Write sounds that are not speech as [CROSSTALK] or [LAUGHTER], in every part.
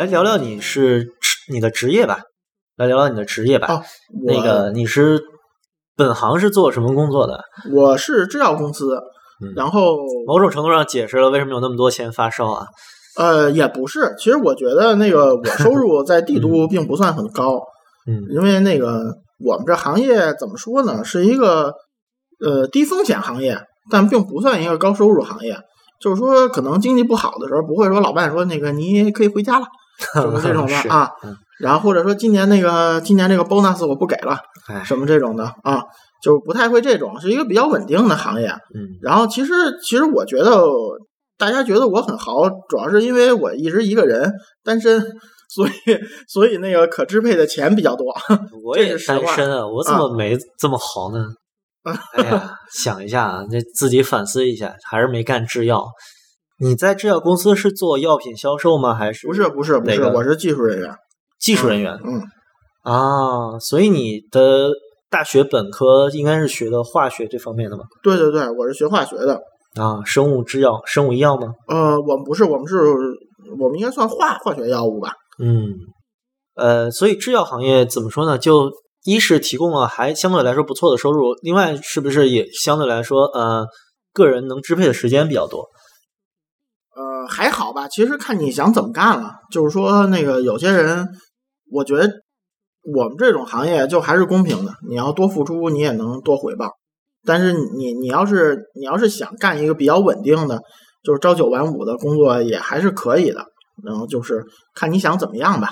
来聊聊你是你的职业吧，来聊聊你的职业吧。哦，那个你是本行是做什么工作的？我是制药公司，嗯然后某种程度上解释了为什么有那么多钱发烧啊。呃也不是，其实我觉得那个 [LAUGHS] 我收入在帝都并不算很高，嗯因为那个我们这行业怎么说呢，是一个呃低风险行业，但并不算一个高收入行业。就是说，可能经济不好的时候，不会说老板说那个你可以回家了，什么这种的 [LAUGHS] 啊嗯。然后或者说今年那个今年这个 bonus 我不给了，哎，什么这种的啊，就不太会这种，是一个比较稳定的行业。嗯然后其实其实我觉得大家觉得我很豪，主要是因为我一直一个人单身，[LAUGHS] 所以所以那个可支配的钱比较多。[LAUGHS] 我也是单身啊，我怎么没这么豪呢？哎呀，想一下啊，这自己反思一下，还是没干制药。你在制药公司是做药品销售吗？还是不是不是不是，我是技术人员。技术人员？嗯，啊，所以你的大学本科应该是学的化学这方面的吧？对对对，我是学化学的。啊，生物制药、生物医药吗？呃，我们不是，我们是，我们应该算化化学药物吧？嗯，呃，所以制药行业怎么说呢？就一是提供了还相对来说不错的收入，另外是不是也相对来说，呃，个人能支配的时间比较多？呃，还好吧，其实看你想怎么干了。就是说，那个有些人，我觉得我们这种行业就还是公平的，你要多付出，你也能多回报。但是你你要是你要是想干一个比较稳定的，就是朝九晚五的工作，也还是可以的。然后就是看你想怎么样吧，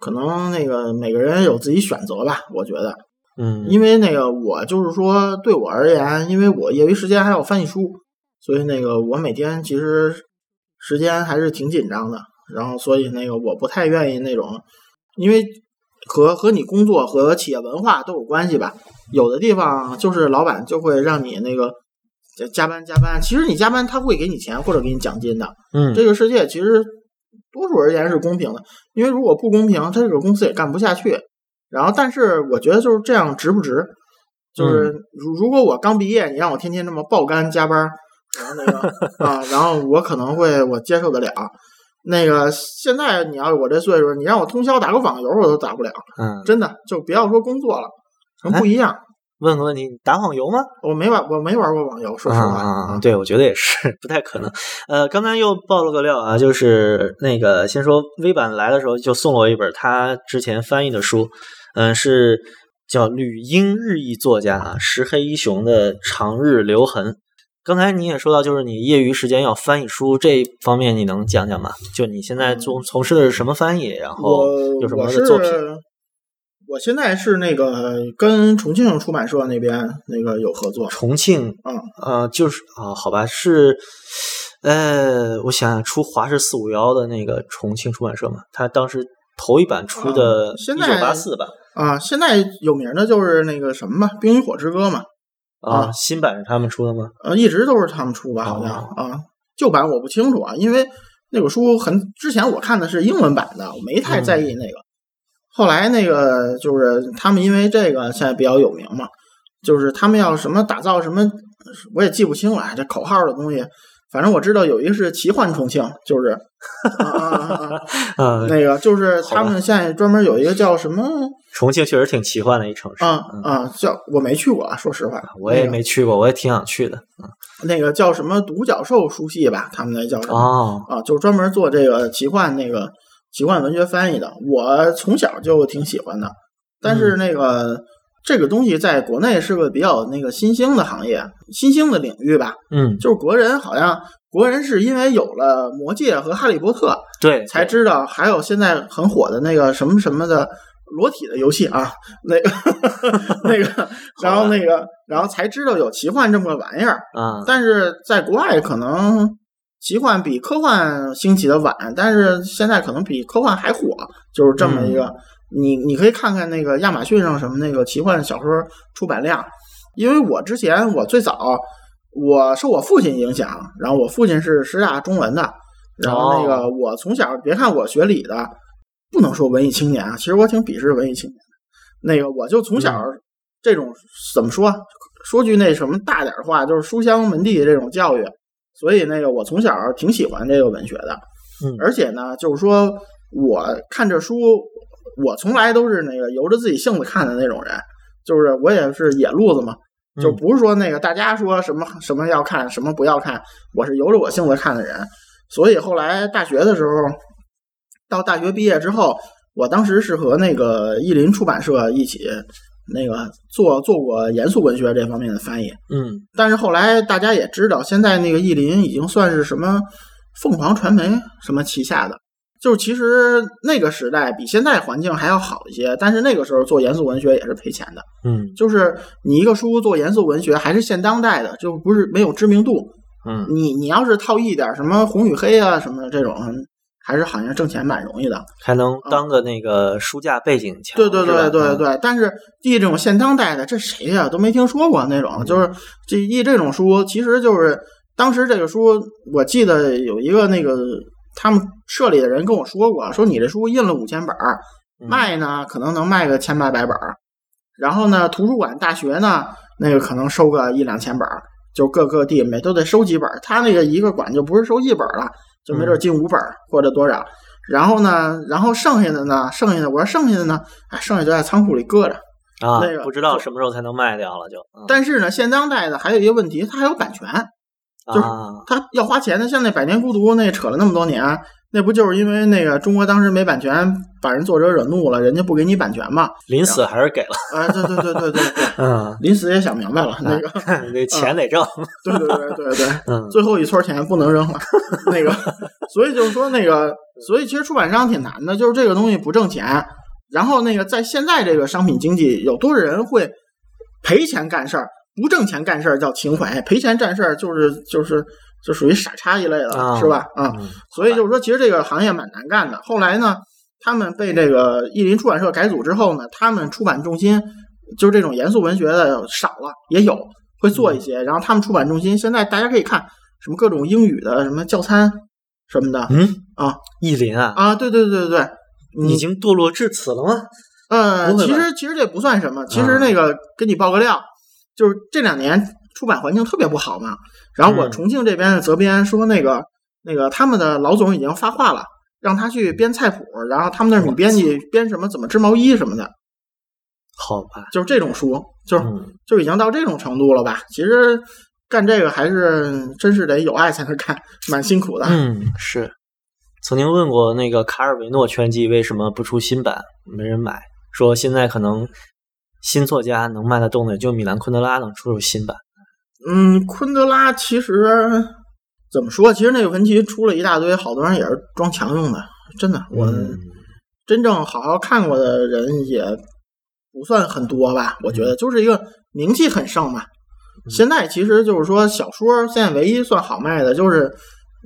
可能那个每个人有自己选择吧，我觉得。嗯，因为那个我就是说，对我而言，因为我业余时间还要翻译书，所以那个我每天其实时间还是挺紧张的。然后所以那个我不太愿意那种，因为和和你工作和企业文化都有关系吧。有的地方就是老板就会让你那个加加班加班，其实你加班他会给你钱或者给你奖金的。嗯，这个世界其实多数而言是公平的，因为如果不公平，他这个公司也干不下去。然后，但是我觉得就是这样值不值？就是如如果我刚毕业，你让我天天这么爆肝加班，然后那个啊，然后我可能会我接受得了。那个现在你要我这岁数，你让我通宵打个网游，我都打不了。嗯，真的，就不要说工作了，不一样。问个问题，你打网游吗？我没玩，我没玩过网游，说实话。对，我觉得也是不太可能。呃，刚才又爆了个料啊，就是那个先说微版来的时候就送了我一本他之前翻译的书，嗯、是叫吕英日裔作家啊石黑一雄的《长日留痕》。刚才你也说到，就是你业余时间要翻译书这方面，你能讲讲吗？就你现在从从事的是什么翻译，然后有什么的作品？是我现在是那个跟重庆出版社那边那个有合作，重庆，嗯，呃，就是啊、好吧，是，呃，我想想，出华氏四五幺的那个重庆出版社嘛，他当时头一版出的一九在八四吧，啊，现在有名的就是那个什么嘛，《冰与火之歌》嘛，啊，啊新版是他们出的吗？呃，一直都是他们出吧，好像、哦啊，旧版我不清楚啊，因为那本书很之前我看的是英文版的，我没太在意那个。后来那个就是他们因为这个现在比较有名嘛，就是他们要什么打造什么，我也记不清了，这口号的东西。反正我知道有一个是奇幻重庆，就是 [LAUGHS] [LAUGHS] 那个就是他们现在专门有一个叫什么 [LAUGHS] 重庆确实挺奇幻的一城市，啊嗯啊，叫我没去过啊，说实话，我也没去过，我也挺想去的。那个叫什么独角兽书系吧，他们那叫什么？哦，啊，就是专门做这个奇幻那个奇幻文学翻译的。我从小就挺喜欢的，但是嗯那个、这个东西在国内是个比较那个新兴的行业，新兴的领域吧。嗯，就是国人好像国人是因为有了魔戒和哈利波特，对，才知道还有现在很火的那个什么什么的。裸体的游戏啊，那个 [LAUGHS] 那个，[LAUGHS] 然后那个，然后才知道有奇幻这么个玩意儿。啊，但是在国外可能奇幻比科幻兴起的晚，但是现在可能比科幻还火，就是这么一个。你你可以看看那个亚马逊上什么那个奇幻小说出版量，因为我之前我最早我受我父亲影响，然后我父亲是师大中文的，然后那个我从小别看我学理的，不能说文艺青年啊，其实我挺鄙视文艺青年的。那个我就从小这种、怎么说？说句那什么大点儿话，就是书香门第这种教育，所以那个我从小挺喜欢这个文学的，嗯而且呢，就是说我看这书，我从来都是那个由着自己性子看的那种人，就是我也是野路子嘛，就不是说那个大家说什么什么要看什么不要看，我是由着我性子看的人。所以后来大学的时候，到大学毕业之后，我当时是和那个译林出版社一起那个做做过严肃文学这方面的翻译。嗯但是后来大家也知道，现在那个译林已经算是什么凤凰传媒什么旗下的，就是其实那个时代比现在环境还要好一些，但是那个时候做严肃文学也是赔钱的。嗯就是你一个书做严肃文学还是现当代的，就不是没有知名度。嗯你你要是套一点什么红与黑啊什么的这种，还是好像挣钱蛮容易的。还能当个那个书架背景墙。对对对对对，但是译这种现当代的，这谁呀、都没听说过那种，就是这译这种书，其实就是当时这个书，我记得有一个那个他们社里的人跟我说过，说你这书印了五千本卖呢可能能卖个千八百本儿，然后呢图书馆、大学呢那个可能收个一两千本儿，就各个地每都得收几本儿，他那个一个馆就不是收一本儿了，就没准进五本儿或者多少。然后呢，然后剩下的呢，剩下的我说剩下的呢，哎，剩下就在仓库里搁着。啊那个，不知道什么时候才能卖掉了就。嗯但是呢，现当代的还有一个问题，它还有版权，就是他，要花钱的。像那《百年孤独》那扯了那么多年，那不就是因为那个中国当时没版权，把人作者惹怒了，人家不给你版权嘛？临死还是给了。啊，对对对对对对，[LAUGHS] 嗯，[LAUGHS] 临死也想明白了，那个，[LAUGHS] 你这钱得挣。对对对对对，嗯最后一撮钱不能扔了，那个，所以就是说那个，所以其实出版商挺难的，就是这个东西不挣钱。然后那个在现在这个商品经济，有多少人会赔钱干事儿，不挣钱干事儿叫情怀，赔钱干事儿就是就是就属于傻叉一类的，啊是吧？啊、嗯所以就是说，其实这个行业蛮难干的。后来呢，他们被这个译林出版社改组之后呢，他们出版重心就是这种严肃文学的少了，也有会做一些。然后他们出版重心现在大家可以看什么各种英语的什么教参什么的嗯啊意林啊，啊，对对对对对，你已经堕落至此了吗？呃，其实其实这不算什么，其啊实那个给你报个料，就是这两年出版环境特别不好嘛。然后我嗯重庆这边的责编说，那个那个他们的老总已经发话了，让他去编菜谱，然后他们那儿女编辑编什么怎么织毛衣什么的，好吧，就是这种书，就是嗯就已经到这种程度了吧？其实干这个还是真是得有爱才能干，蛮辛苦的。嗯，是。曾经问过那个卡尔维诺全集为什么不出新版，没人买，说现在可能新作家能卖得动的也就米兰昆德拉能出出新版。嗯，昆德拉其实怎么说？其实那个文集出了一大堆，好多人也是装墙用的，真的。我嗯真正好好看过的人也不算很多吧，我觉得就是一个名气很盛嘛。现在其实就是说，小说现在唯一算好卖的就是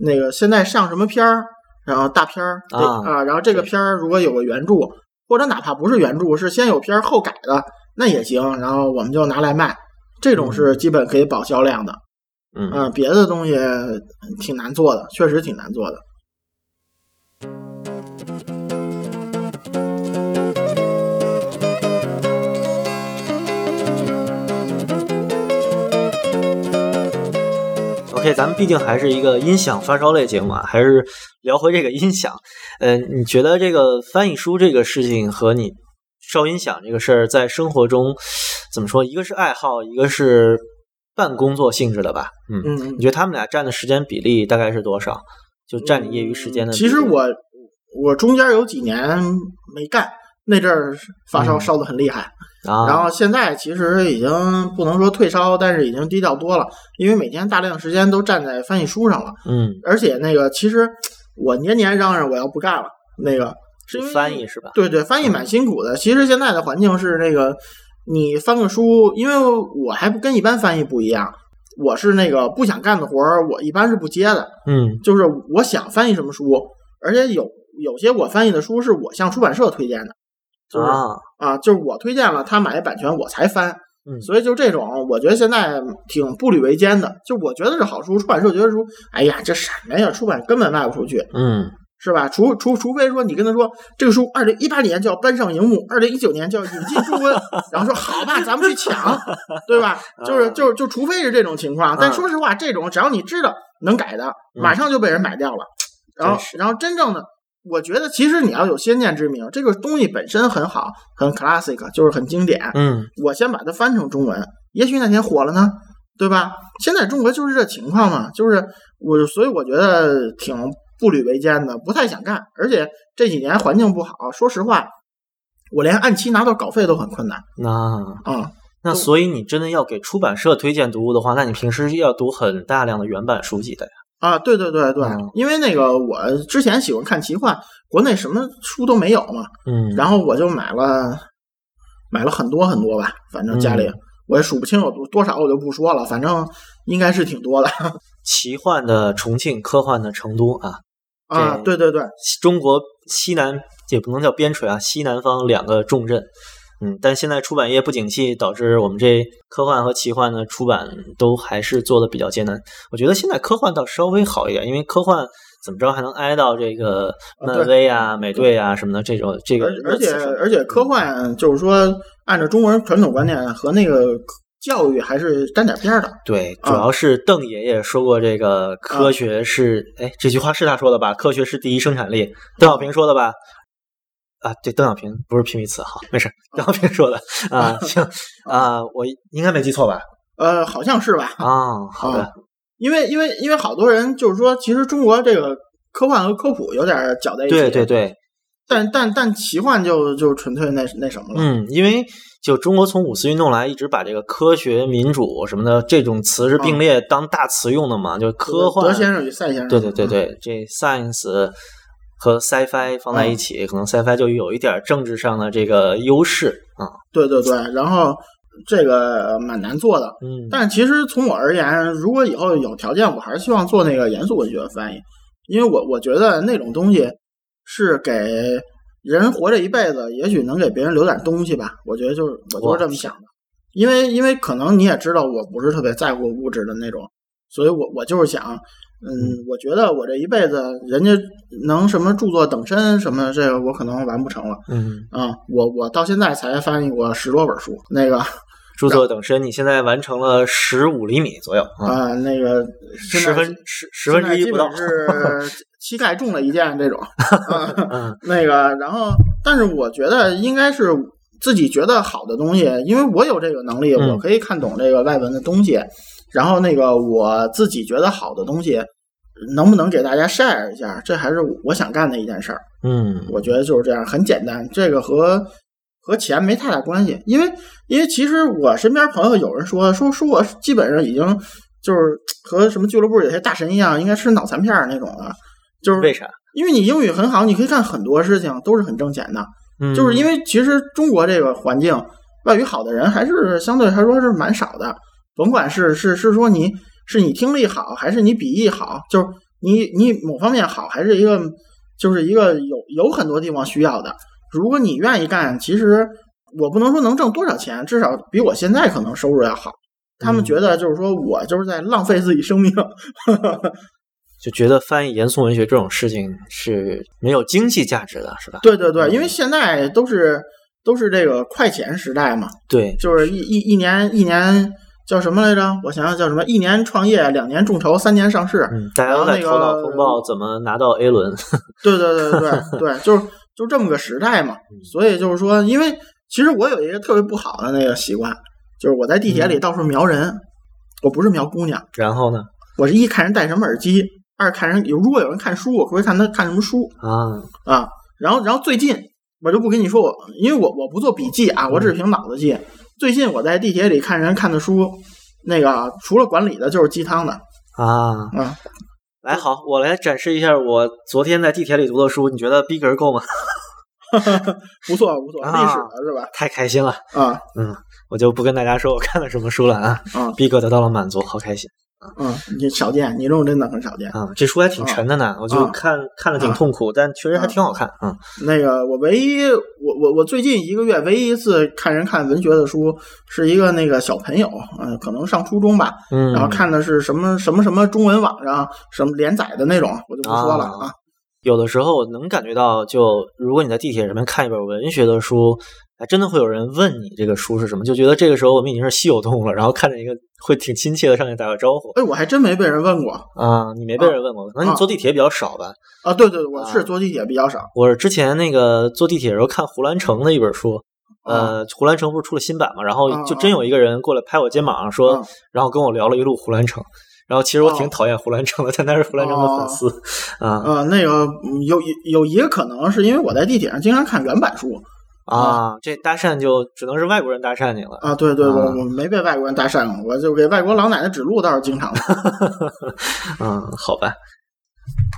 那个现在上什么片儿，然后大片儿啊啊，然后这个片儿如果有个原著，或者哪怕不是原著，是先有片儿后改的，那也行。然后我们就拿来卖，这种是基本可以保销量的。嗯嗯，别的东西挺难做的，确实挺难做的。OK，咱们毕竟还是一个音响发烧类节目啊，还是聊回这个音响。嗯、你觉得这个翻译书这个事情和你烧音响这个事儿，在生活中怎么说？一个是爱好，一个是半工作性质的吧？嗯，嗯你觉得他们俩占的时间比例大概是多少？就占你业余时间的？其实我我中间有几年没干，那阵儿发烧嗯烧的很厉害，啊，然后现在其实已经不能说退烧，但是已经低调多了，因为每天大量时间都站在翻译书上了，嗯，而且那个其实我年年嚷嚷我要不干了，那个是因为翻译是吧？对对，翻译蛮辛苦的。其实现在的环境是那个，你翻个书，因为我还不跟一般翻译不一样，我是那个不想干的活儿，我一般是不接的。嗯就是我想翻译什么书，而且有有些我翻译的书是我向出版社推荐的，就是啊，啊，就是我推荐了，他买版权我才翻。嗯所以就这种，我觉得现在挺步履维艰的。就我觉得是好书，出版社觉得书，哎呀，这什么呀，出版根本卖不出去。嗯是吧？除除除非说你跟他说这个书二零一八年就要搬上荧幕，二零一九年就要引进中文，[LAUGHS] 然后说好吧，咱们去抢，对吧？就是就就除非是这种情况，但说实话，这种只要你知道能改的，马上就被人买掉了。然后然后真正的我觉得其实你要有先见之明，这个东西本身很好，很 classic，就是很经典。嗯，我先把它翻成中文，也许哪天火了呢，对吧？现在中国就是这情况嘛，就是我，所以我觉得挺步履维艰的，不太想干。而且这几年环境不好，说实话，我连按期拿到稿费都很困难那啊。那所以你真的要给出版社推荐读物的话，那你平时要读很大量的原版书籍的呀。啊，对对对对，嗯因为那个我之前喜欢看奇幻，国内什么书都没有嘛，嗯，然后我就买了买了很多很多吧，反正家里、嗯我也数不清有多多少，我就不说了，反正应该是挺多的 [LAUGHS] 奇幻的重庆，科幻的成都啊，啊。这对对对，中国西南也不能叫边陲啊，西南方两个重镇。嗯，但现在出版业不景气，导致我们这科幻和奇幻的出版都还是做的比较艰难。我觉得现在科幻倒稍微好一点，因为科幻怎么着还能挨到这个啊漫威啊、美队啊什么的这种这个而而且而且科幻就是说，按照中国人传统观念和那个教育还是沾点边儿的。对，啊主要是邓爷爷说过，这个科学是，哎、这句话是他说的吧？科学是第一生产力，邓小平说的吧？啊，对，邓小平不是皮米词，好，没事，邓小平说的啊，[LAUGHS] 行啊，我应该没记错吧？呃，好像是吧？啊，好的，啊因为因为因为好多人就是说，其实中国这个科幻和科普有点搅在一起。对对。对，但但但奇幻就就纯粹那那什么了。嗯，因为就中国从五四运动来，一直把这个科学、民主什么的这种词是并列当大词用的嘛，就科幻、德先生与赛先生。对对对嗯，对，这 science 和 sci-fi 放在一起，可能 sci-fi 就有一点政治上的这个优势啊。对对对。然后这个蛮难做的，嗯，但其实从我而言，如果以后有条件，我还是希望做那个严肃文学的翻译，因为我我觉得那种东西是给人活着一辈子，也许能给别人留点东西吧。我觉得就是我就是这么想的，因为因为可能你也知道，我不是特别在乎物质的那种，所以我我就是想。嗯，我觉得我这一辈子，人家能什么著作等身什么，这个我可能完不成了嗯，啊、我我到现在才翻译过十多本书，那个著作等身，你现在完成了十五厘米左右啊，啊、那个十分十十分之一不到。是膝盖中了一箭这种。[LAUGHS] 那个，然后，但是我觉得应该是自己觉得好的东西，因为我有这个能力，嗯我可以看懂这个外文的东西。然后，那个我自己觉得好的东西，能不能给大家 share 一下？这还是我想干的一件事儿。嗯我觉得就是这样，很简单，这个和和钱没太大关系，因为因为其实我身边朋友有人说说说我基本上已经就是和什么俱乐部有些大神一样，应该吃脑残片儿那种的，就是为啥？因为你英语很好，你可以干很多事情，都是很挣钱的。嗯，就是因为其实中国这个环境，外语好的人还是相对来说是蛮少的。甭管是是是说你是你听力好，还是你笔译好，就是你你某方面好，还是一个就是一个有有很多地方需要的。如果你愿意干，其实我不能说能挣多少钱，至少比我现在可能收入要好。他们嗯觉得就是说我就是在浪费自己生命，[LAUGHS] 就觉得翻译严肃文学这种事情是没有经济价值的，是吧？对对对，因为现在都是都是这个快钱时代嘛，对，就是一一一年一年叫什么来着？我想想叫什么？一年创业，两年众筹，三年上市。嗯，大家都在然后那个头脑风暴怎么拿到 A 轮？[LAUGHS] 对对对对对对，就是就这么个时代嘛。所以就是说，因为其实我有一个特别不好的那个习惯，就是我在地铁里到处瞄人，我不是瞄姑娘，然后呢？我是一看人戴什么耳机，二看人有如果有人看书，我会看他看什么书啊，啊。然后然后最近我就不跟你说我，因为我我不做笔记啊，我只是凭脑子记。最近我在地铁里看人看的书，那个除了管理的，就是鸡汤的啊，啊。来好，我来展示一下我昨天在地铁里读的书，你觉得逼格够吗？[LAUGHS] 不错不错，啊历史的是吧？太开心了，啊嗯，我就不跟大家说我看了什么书了啊，啊逼格得到了满足，好开心嗯，你少见，你这种真的很少见。啊！这书还挺沉的呢，我就啊看看了挺痛苦，但确实还挺好看，嗯那个我唯一我我我最近一个月唯一一次看人看文学的书，是一个那个小朋友，嗯、可能上初中吧，嗯，然后看的是什么什么什么中文网上什么连载的那种，我就不说了啊。有的时候我能感觉到，就如果你在地铁上面看一本文学的书，哎，真的会有人问你这个书是什么，就觉得这个时候我们已经是稀有动物了，然后看着一个会挺亲切的上去打个招呼哎，我还真没被人问过啊。你没被人问过，可能你坐地铁比较少吧？啊，对对，我是坐地铁比较少。我是之前那个坐地铁的时候看胡兰成的一本书，呃，胡兰成不是出了新版嘛，然后就真有一个人过来拍我肩膀上说，然后跟我聊了一路胡兰成。然后其实我挺讨厌胡兰成的，但他是胡兰成的粉丝啊。呃，那个有有一个可能是因为我在地铁上经常看原版书啊，这搭讪就只能是外国人搭讪你了啊。对对，我我没被外国人搭讪过，我就给外国老奶奶指路倒是经常的。[LAUGHS] 嗯，好吧。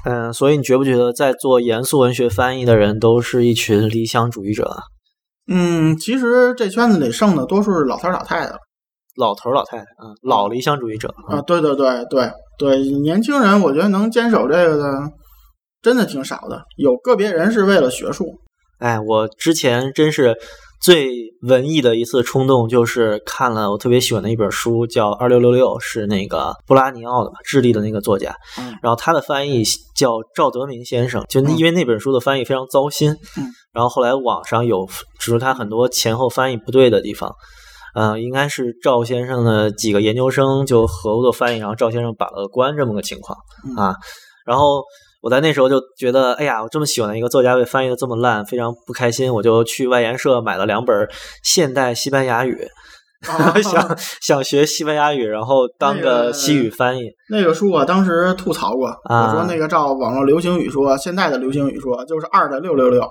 嗯，所以你觉不觉得在做严肃文学翻译的人都是一群理想主义者？嗯，其实这圈子里剩的多数是老头老太太。老头老太太啊，老理想主义者啊，对对对对对，年轻人我觉得能坚守这个的，真的挺少的。有个别人是为了学术。哎，我之前真是最文艺的一次冲动，就是看了我特别喜欢的一本书，叫《二六六六》，是那个布拉尼奥的嘛，智利的那个作家。嗯。然后他的翻译叫赵德明先生，就因为那本书的翻译非常糟心。嗯。然后后来网上有指出他很多前后翻译不对的地方。嗯，应该是赵先生的几个研究生就合作翻译，然后赵先生把了关这么个情况啊。然后我在那时候就觉得，哎呀，我这么喜欢的一个作家被翻译的这么烂，非常不开心。我就去外研社买了两本现代西班牙语，[LAUGHS] 想想学西班牙语，然后当个西语翻译。那个书我当时吐槽过，我说那个照网络流行语说，现在的流行语说就是二的六六六。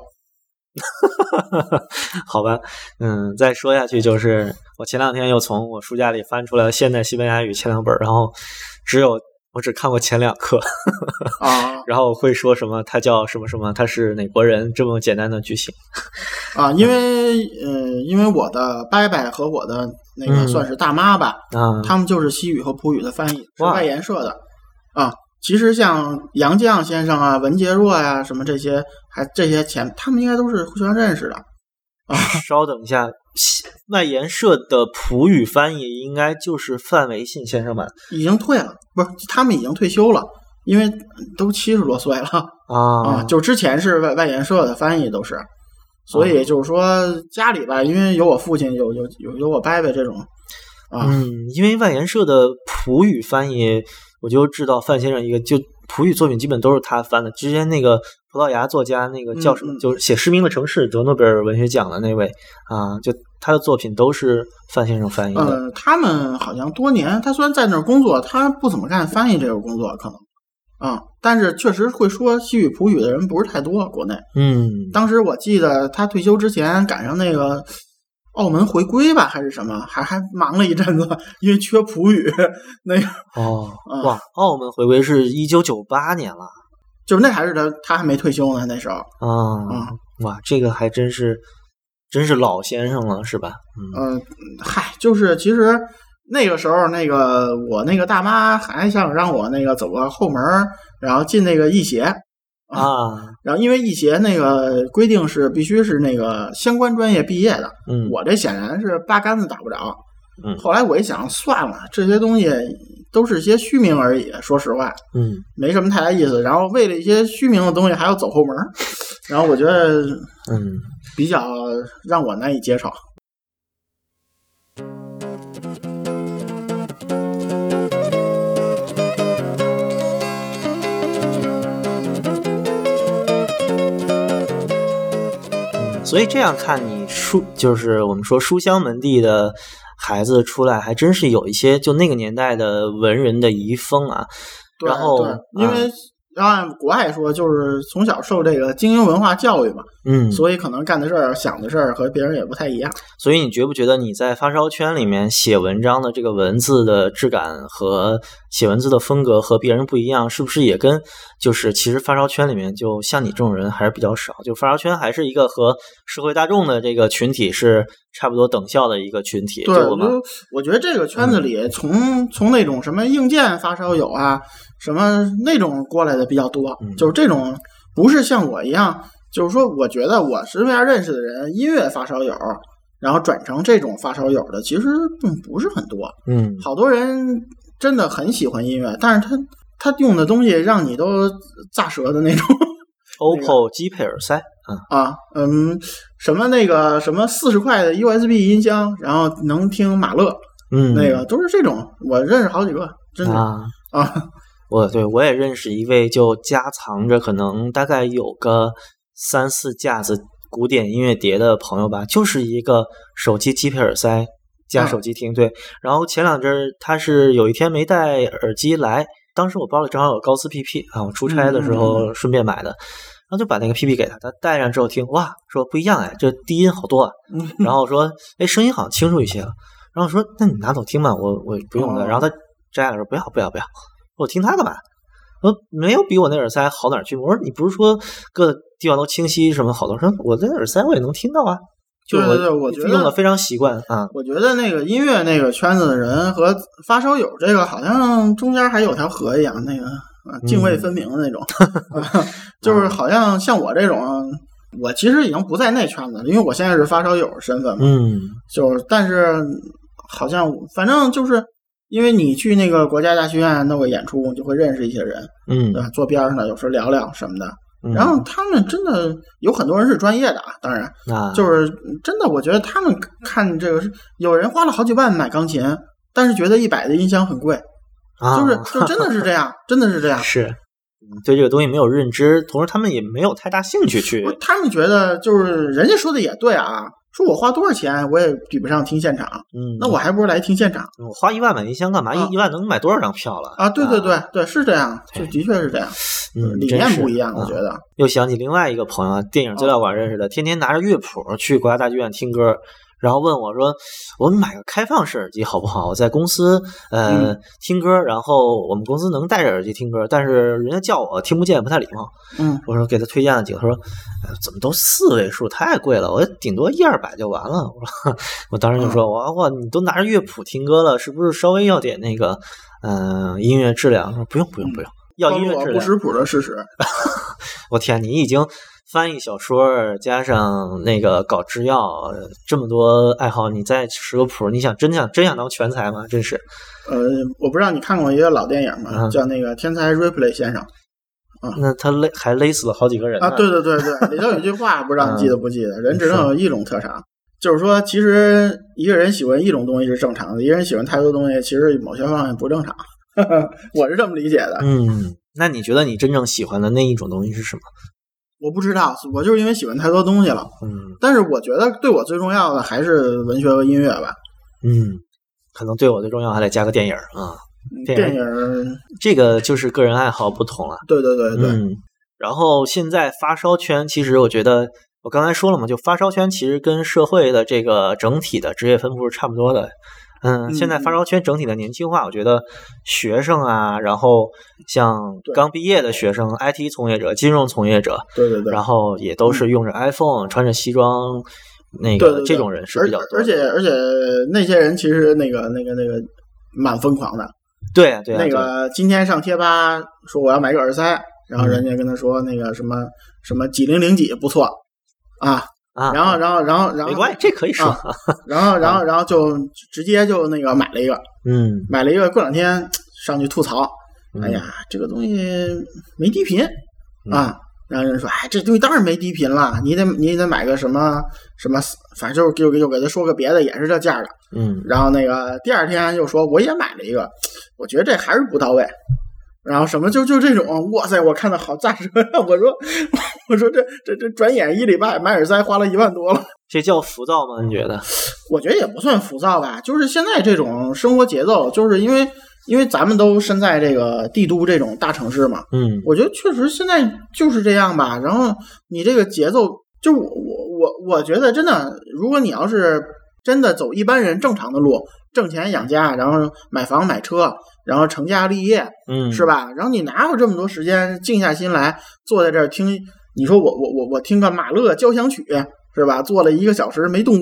[LAUGHS] 好吧，嗯，再说下去就是我前两天又从我书架里翻出来了现代西班牙语前两本，然后只有我只看过前两课 [LAUGHS] 啊，然后会说什么他叫什么什么，他是哪国人这么简单的句型 [LAUGHS] 啊，因为呃，因为我的伯伯和我的那个算是大妈吧，啊，他们就是西语和普语的翻译，是外研社的啊。其实像杨绛先生啊、文杰若呀什么这些，还这些前他们应该都是互相认识的啊。稍等一下，外研社的普语翻译应该就是范维信先生吧？已经退了，不是他们已经退休了，因为都七十多岁了啊啊！就之前是外外研社的翻译都是，所以就是说家里吧，因为有我父亲，有有有有我伯伯这种啊。嗯，因为外研社的普语翻译。我就知道范先生一个，就普语作品基本都是他翻的。之前那个葡萄牙作家，那个叫什么，就是写《失明的城市》得诺贝尔文学奖的那位啊，就他的作品都是范先生翻译的。呃，他们好像多年，他虽然在那儿工作，他不怎么干翻译这个工作，可能啊，但是确实会说西语、普语的人不是太多，国内。嗯，当时我记得他退休之前赶上那个。澳门回归吧，还是什么？还还忙了一阵子，因为缺普语 [LAUGHS] 那个。哦，哇，澳门回归是一九九八年了，就是那还是他他还没退休呢，那时候。啊，哇，这个还真是，真是老先生了，是吧？嗯，嗨，就是其实那个时候，那个我那个大妈还想让我那个走个后门，然后进那个义协。啊，然后因为艺协那个规定是必须是那个相关专业毕业的，嗯，我这显然是八竿子打不着，嗯，后来我一想，算了，这些东西都是些虚名而已，说实话，嗯，没什么太大意思。然后为了一些虚名的东西还要走后门，[LAUGHS] 然后我觉得，嗯，比较让我难以接受。所以这样看，你书就是我们说书香门第的孩子出来，还真是有一些就那个年代的文人的遗风啊。然后，因为按国外说，就是从小受这个精英文化教育嘛，嗯，所以可能干的事儿、想的事儿和别人也不太一样。所以你觉不觉得你在发烧圈里面写文章的这个文字的质感和写文字的风格和别人不一样？是不是也跟就是其实发烧圈里面就像你这种人还是比较少？就发烧圈还是一个和社会大众的这个群体是差不多等效的一个群体。对，我我觉得这个圈子里从从那种什么硬件发烧友啊，什么那种过来的比较多，就是这种不是像我一样。就是说，我觉得我身边认识的人，音乐发烧友，然后转成这种发烧友的，其实并不是很多。嗯，好多人真的很喜欢音乐，但是他他用的东西让你都咋舌的那种。[LAUGHS] OPPO 机配耳塞啊啊，嗯，什么那个什么四十块的 USB 音箱，然后能听马勒，嗯，那个都是这种，我认识好几个，真的啊，啊，我对我也认识一位，就夹藏着可能大概有个三四架子古典音乐碟的朋友吧，就是一个手机机配耳塞加啊手机听。对，然后前两阵儿他是有一天没带耳机来，当时我包里正好有高斯 PP 啊，我出差的时候顺便买的。然后就把那个 PP 给他，他戴上之后听，哇，说不一样哎，这低音好多啊。然后说，哎，声音好像清楚一些了。然后说，那你拿走听吧，我我不用的。哦然后他摘了说，不要不要不要，我听他干嘛？我说没有比我那耳塞好哪儿去。我说你不是说各地方都清晰什么好多？说我这耳塞我也能听到啊，就对对对我觉得用的非常习惯啊。我觉得那个音乐那个圈子的人和发烧友这个好像中间还有条河一样，那个啊泾渭分明的那种，[LAUGHS] 啊就是好像像我这种，我其实已经不在那圈子了，因为我现在是发烧友身份嘛，嗯就是但是好像反正就是因为你去那个国家大剧院弄个演出，你就会认识一些人，嗯对吧？坐边上的有时候聊聊什么的，嗯，然后他们真的有很多人是专业的啊，当然。啊，就是真的，我觉得他们看这个是有人花了好几万买钢琴，但是觉得一百的音箱很贵，啊就是 [LAUGHS] 就真的是这样，真的是这样。是嗯对这个东西没有认知，同时他们也没有太大兴趣去他们觉得就是人家说的也对啊，说我花多少钱我也比不上听现场，嗯，那我还不如来听现场我花一万买音箱干嘛？啊一一万能买多少张票了啊！对对对对，是这样，就的确是这样，嗯，理念不一样，我啊觉得。又想起另外一个朋友啊，电影资料馆认识的，天天拿着乐谱去国家大剧院听歌，然后问我说：“我们买个开放式耳机好不好？我在公司呃、嗯听歌，然后我们公司能戴着耳机听歌，但是人家叫我听不见，不太礼貌。”嗯，我说给他推荐了几个，他说：“哎，怎么都四位数，太贵了，我顶多一二百就完了。”我说：“ [LAUGHS] 我当时就说，哇哇，你都拿着乐谱听歌了，是不是稍微要点那个嗯、呃音乐质量？”他说：“不用不用不用，要音乐质量。”不识谱的事实。[LAUGHS] 我天，你已经翻译小说加上那个搞制药呃这么多爱好，你再识个谱，你想真想真想当全才吗？真是呃，我不知道你看过一个老电影吗？嗯叫那个《天才 Ripley 先生》那他勒还勒死了好几个人呢啊，对对对对，里头有句话，不知道你记得不记得？人只能有一种特长，就是说，其实一个人喜欢一种东西是正常的，一个人喜欢太多东西，其实某些方面不正常。[LAUGHS] 我是这么理解的。嗯，那你觉得你真正喜欢的那一种东西是什么？我不知道，我就是因为喜欢太多东西了。嗯但是我觉得对我最重要的还是文学和音乐吧。嗯，可能对我最重要还得加个电影啊，电影这个就是个人爱好不同了。对对对对，嗯，然后现在发烧圈，其实我觉得我刚才说了嘛，就发烧圈其实跟社会的这个整体的职业分布是差不多的。嗯，嗯现在发烧圈整体的年轻化，我觉得学生啊，然后像刚毕业的学生、IT 从业者、金融从业者，对对对。然后也都是用着 iPhone、穿着西装，那个这种人是比较多。而而且而且那些人其实那个那个那个蛮疯狂的。对啊对啊，那个今天上贴吧说我要买个耳塞，然后嗯人家跟他说那个什么什么几零零几不错啊，啊，然后然后然后然后没关系，这可以说。啊然后然后然后就直接就那个买了一个，嗯，买了一个，过两天上去吐槽，嗯哎呀，这个东西没低频嗯啊。然后人说：“哎，这东西当然没低频了，你得你得买个什么什么，反正就是就就给他说个别的，也是这价的。嗯然后那个第二天又说我也买了一个，我觉得这还是不到位。然后什么就就这种，哇塞，我看的好咋舌呀！[LAUGHS] 我说 [LAUGHS] 我说这这这转眼一礼拜买耳塞花了一万多了，这叫浮躁吗？你觉得？[LAUGHS] 我觉得也不算浮躁吧，就是现在这种生活节奏，就是因为因为咱们都身在这个帝都这种大城市嘛，嗯我觉得确实现在就是这样吧。然后你这个节奏，就我我我我觉得真的，如果你要是真的走一般人正常的路，挣钱养家，然后买房买车，然后成家立业，嗯，是？吧？然后你哪有这么多时间静下心来坐在这儿听？你说我我我我听个马勒交响曲是吧？坐了一个小时没动窝，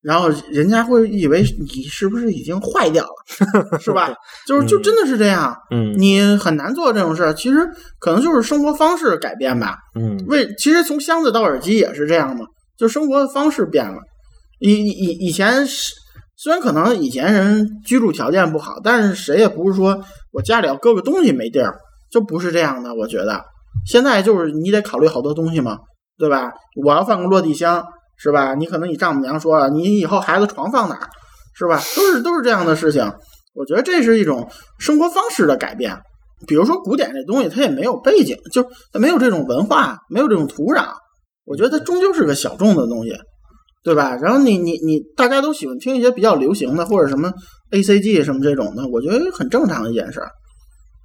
然后人家会以为你是不是已经坏掉了，是吧？[LAUGHS] 就是就嗯真的是这样。嗯你很难做这种事儿，其实可能就是生活方式改变吧。嗯为其实从箱子到耳机也是这样嘛，就生活方式变了。以以以前是虽然可能以前人居住条件不好，但是谁也不是说我家里要搁个东西没地儿，就不是这样的。我觉得现在就是你得考虑好多东西嘛，对吧？我要放个落地箱，是吧？你可能你丈母娘说了，你以后孩子床放哪儿，是吧？都是都是这样的事情。我觉得这是一种生活方式的改变。比如说古典这东西，它也没有背景，就它没有这种文化，没有这种土壤。我觉得它终究是个小众的东西，对吧？然后你你你，大家都喜欢听一些比较流行的，或者什么 A C G 什么这种的，我觉得很正常的一件事儿，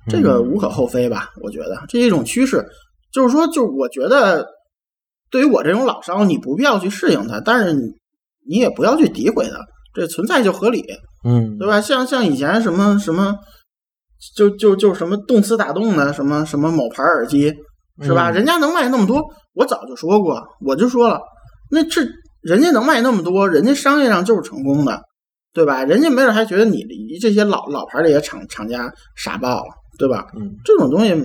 这个无可厚非吧？我觉得这是一种趋势，就是说，就我觉得，对于我这种老烧，你不必要去适应它，但是你你也不要去诋毁它，这存在就合理，嗯，对吧？像像以前什么什么，就就就什么动词打动的什么什么某牌耳机，是吧？嗯人家能卖那么多，我早就说过，我就说了，那这人家能卖那么多，人家商业上就是成功的，对吧？人家没准还觉得你离这些老老牌的这些厂厂家傻爆了，对吧？嗯这种东西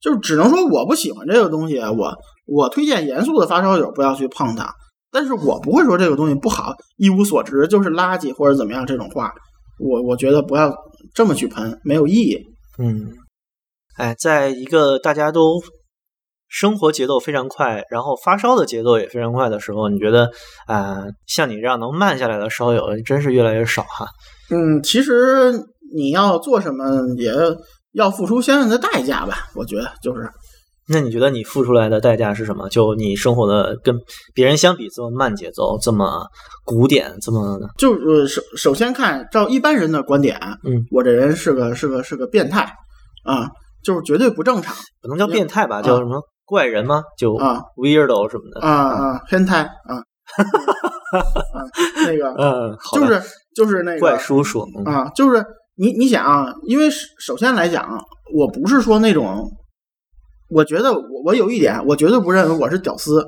就只能说我不喜欢这个东西，我我推荐严肃的发烧友不要去碰它，但是我不会说这个东西不好，一无所值，就是垃圾或者怎么样这种话，我我觉得不要这么去喷，没有意义。嗯，哎，在一个大家都生活节奏非常快，然后发烧的节奏也非常快的时候，你觉得啊、像你这样能慢下来的烧友真是越来越少哈。嗯，其实你要做什么也要付出相应的代价吧，我觉得就是那你觉得你付出来的代价是什么？就你生活的跟别人相比这么慢节奏，这么古典，这么就呃首首先看照一般人的观点，嗯，我这人是个是个是个变态啊，就是绝对不正常不能叫变态吧？叫什么怪人吗？就啊 weirdo 什么的。啊啊，变态啊 [LAUGHS] 啊，那个嗯，好就是就是那个怪叔叔。嗯啊，就是你你想啊，因为首首先来讲，我不是说那种，我觉得我我有一点，我绝对不认为我是屌丝，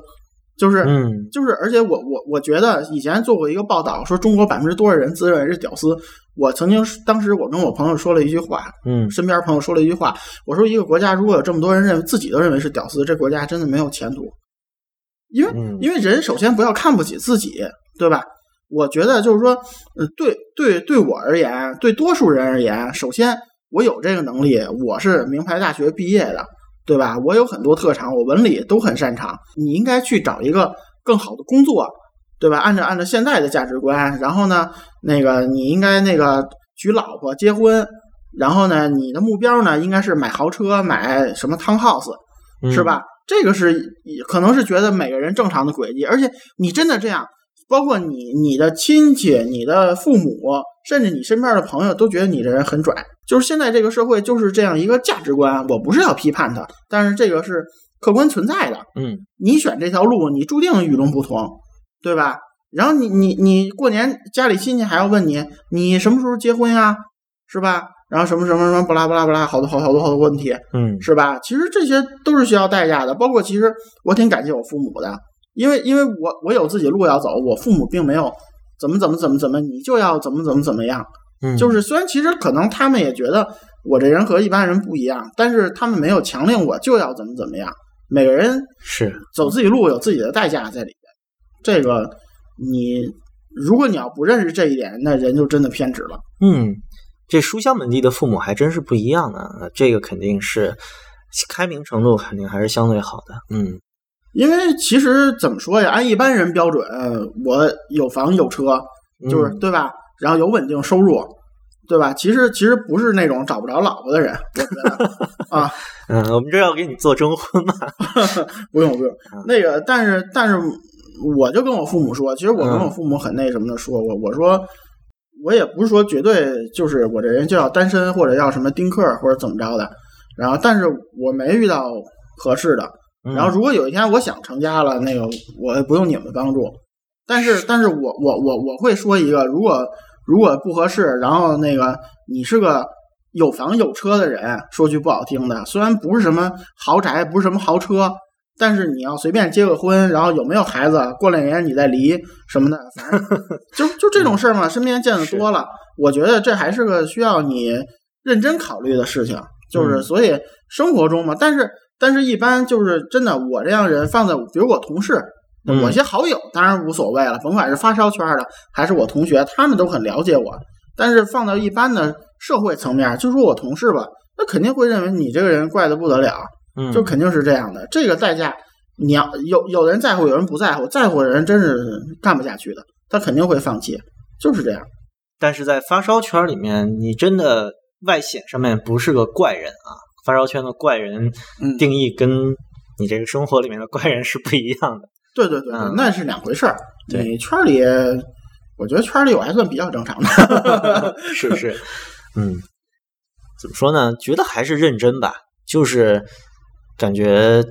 就是、嗯就是，而且我我我觉得以前做过一个报道，说中国百分之多少人自认为是屌丝。我曾经当时我跟我朋友说了一句话，嗯身边朋友说了一句话，我说一个国家如果有这么多人认为自己都认为是屌丝，这国家真的没有前途。因为嗯因为人首先不要看不起自己，对吧？我觉得就是说，呃，对对对我而言，对多数人而言，首先我有这个能力，我是名牌大学毕业的，对吧？我有很多特长，我文理都很擅长。你应该去找一个更好的工作，对吧？按照按照现在的价值观，然后呢，那个你应该那个娶老婆结婚，然后呢，你的目标呢应该是买豪车，买什么 townhouse，嗯是吧？这个是可能是觉得每个人正常的轨迹，而且你真的这样，包括你、你的亲戚、你的父母，甚至你身边的朋友都觉得你这人很拽。就是现在这个社会就是这样一个价值观，我不是要批判它，但是这个是客观存在的。嗯你选这条路，你注定与众不同，对吧？然后你你你过年家里亲戚还要问你，你什么时候结婚呀，是吧？然后什么什么什么不拉不拉不拉，好多好好多好多问题，嗯是吧？其实这些都是需要代价的，包括其实我挺感谢我父母的，因为因为我我有自己路要走，我父母并没有怎么怎么怎么怎么，你就要怎么怎么怎么样。嗯，就是虽然其实可能他们也觉得我这人和一般人不一样，但是他们没有强令我就要怎么怎么样。每个人是走自己路有自己的代价在里边，这个你如果你要不认识这一点，那人就真的偏执了。嗯，这书香门第的父母还真是不一样啊，这个肯定是开明程度肯定还是相对好的。嗯因为其实怎么说呀，按一般人标准，我有房有车，就是、嗯对吧？然后有稳定收入，对吧？其实其实不是那种找不着老婆的人，我觉得啊，嗯，我们这要给你做征婚嘛？[LAUGHS] 不用不用嗯，那个，但是但是，我就跟我父母说，其实我跟嗯。我父母很那什么的说过，我说我也不是说绝对就是我这人就要单身或者要什么丁克或者怎么着的，然后但是我没遇到合适的，嗯。然后如果有一天我想成家了，那个我也不用你们帮助，但是。但是我我我我会说一个，如果如果不合适，然后那个你是个有房有车的人，说句不好听的，虽然不是什么豪宅，不是什么豪车，但是你要随便结个婚，然后有没有孩子，过两年你再离什么的，[LAUGHS] 反正就就这种事儿嘛，身边见的多了，我觉得这还是个需要你认真考虑的事情，就是嗯所以生活中嘛，但是但是一般就是真的，我这样人放在比如我同事。嗯我些好友当然无所谓了，甭管是发烧圈的还是我同学，他们都很了解我。但是放到一般的社会层面，就说我同事吧，那肯定会认为你这个人怪的不得了，嗯就肯定是这样的。这个代价你要有有的人在乎，有人不在乎，在乎的人真是干不下去的，他肯定会放弃，就是这样。但是在发烧圈里面，你真的外显上面不是个怪人啊！发烧圈的怪人嗯定义跟你这个生活里面的怪人是不一样的。对对对，嗯那是两回事儿。对你圈里，我觉得圈里我还算比较正常的。[LAUGHS] 是不是？嗯，怎么说呢？觉得还是认真吧，就是感觉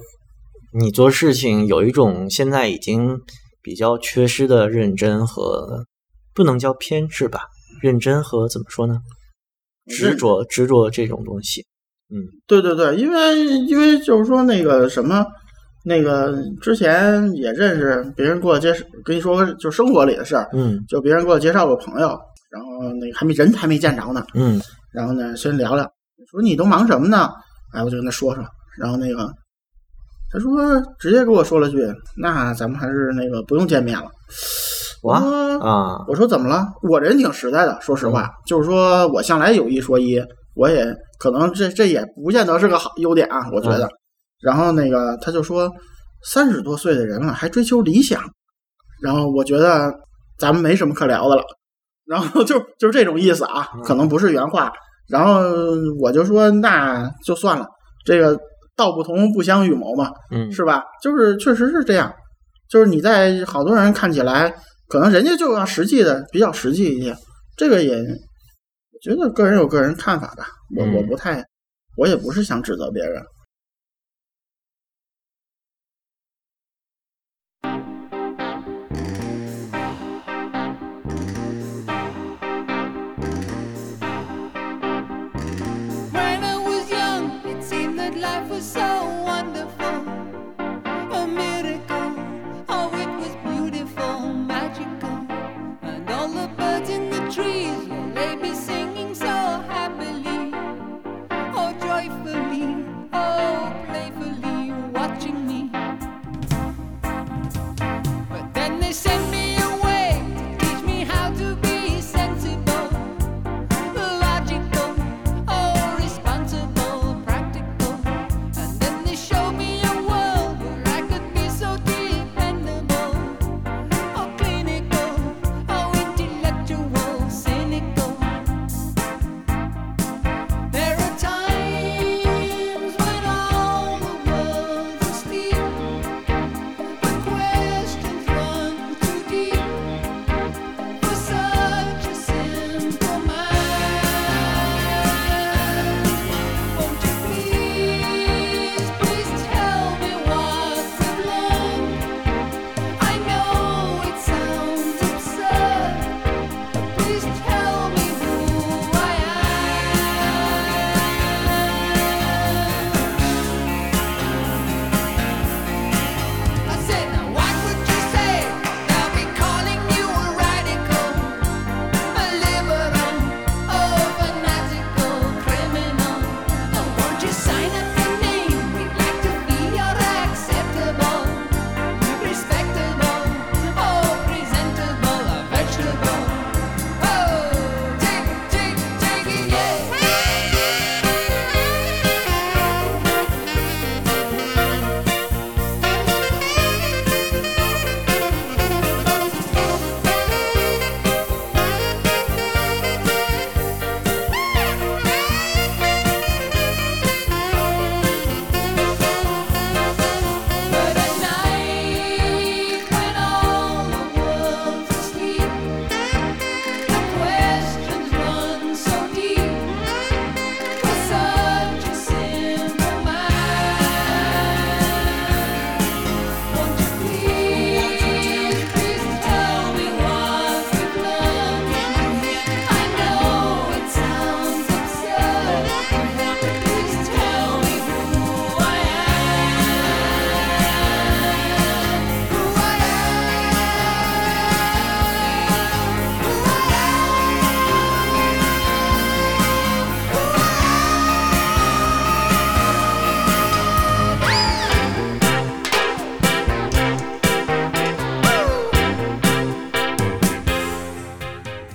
你做事情有一种现在已经比较缺失的认真和不能叫偏执吧，认真和怎么说呢？执着执着这种东西。嗯对对对，因为因为就是说那个什么，那个之前也认识别人给我介绍，跟你说就生活里的事儿，嗯就别人给我介绍个朋友，然后那个还没人还没见着呢，嗯然后呢先聊聊，说你都忙什么呢？哎，我就跟他说说，然后那个他说直接给我说了句，那咱们还是那个不用见面了。我说啊我说怎么了？我人挺实在的，说实话，就是说我向来有一说一，我也可能这这也不见得是个好优点啊，我觉得。然后那个他就说，三十多岁的人了还追求理想，然后我觉得咱们没什么可聊的了。然后就就是这种意思啊，可能不是原话。然后我就说那就算了，这个道不同不相与谋嘛，嗯是吧？就是确实是这样，就是你在好多人看起来，可能人家就要实际的，比较实际一些。这个也，我觉得个人有个人看法吧，我嗯我不太，我也不是想指责别人。So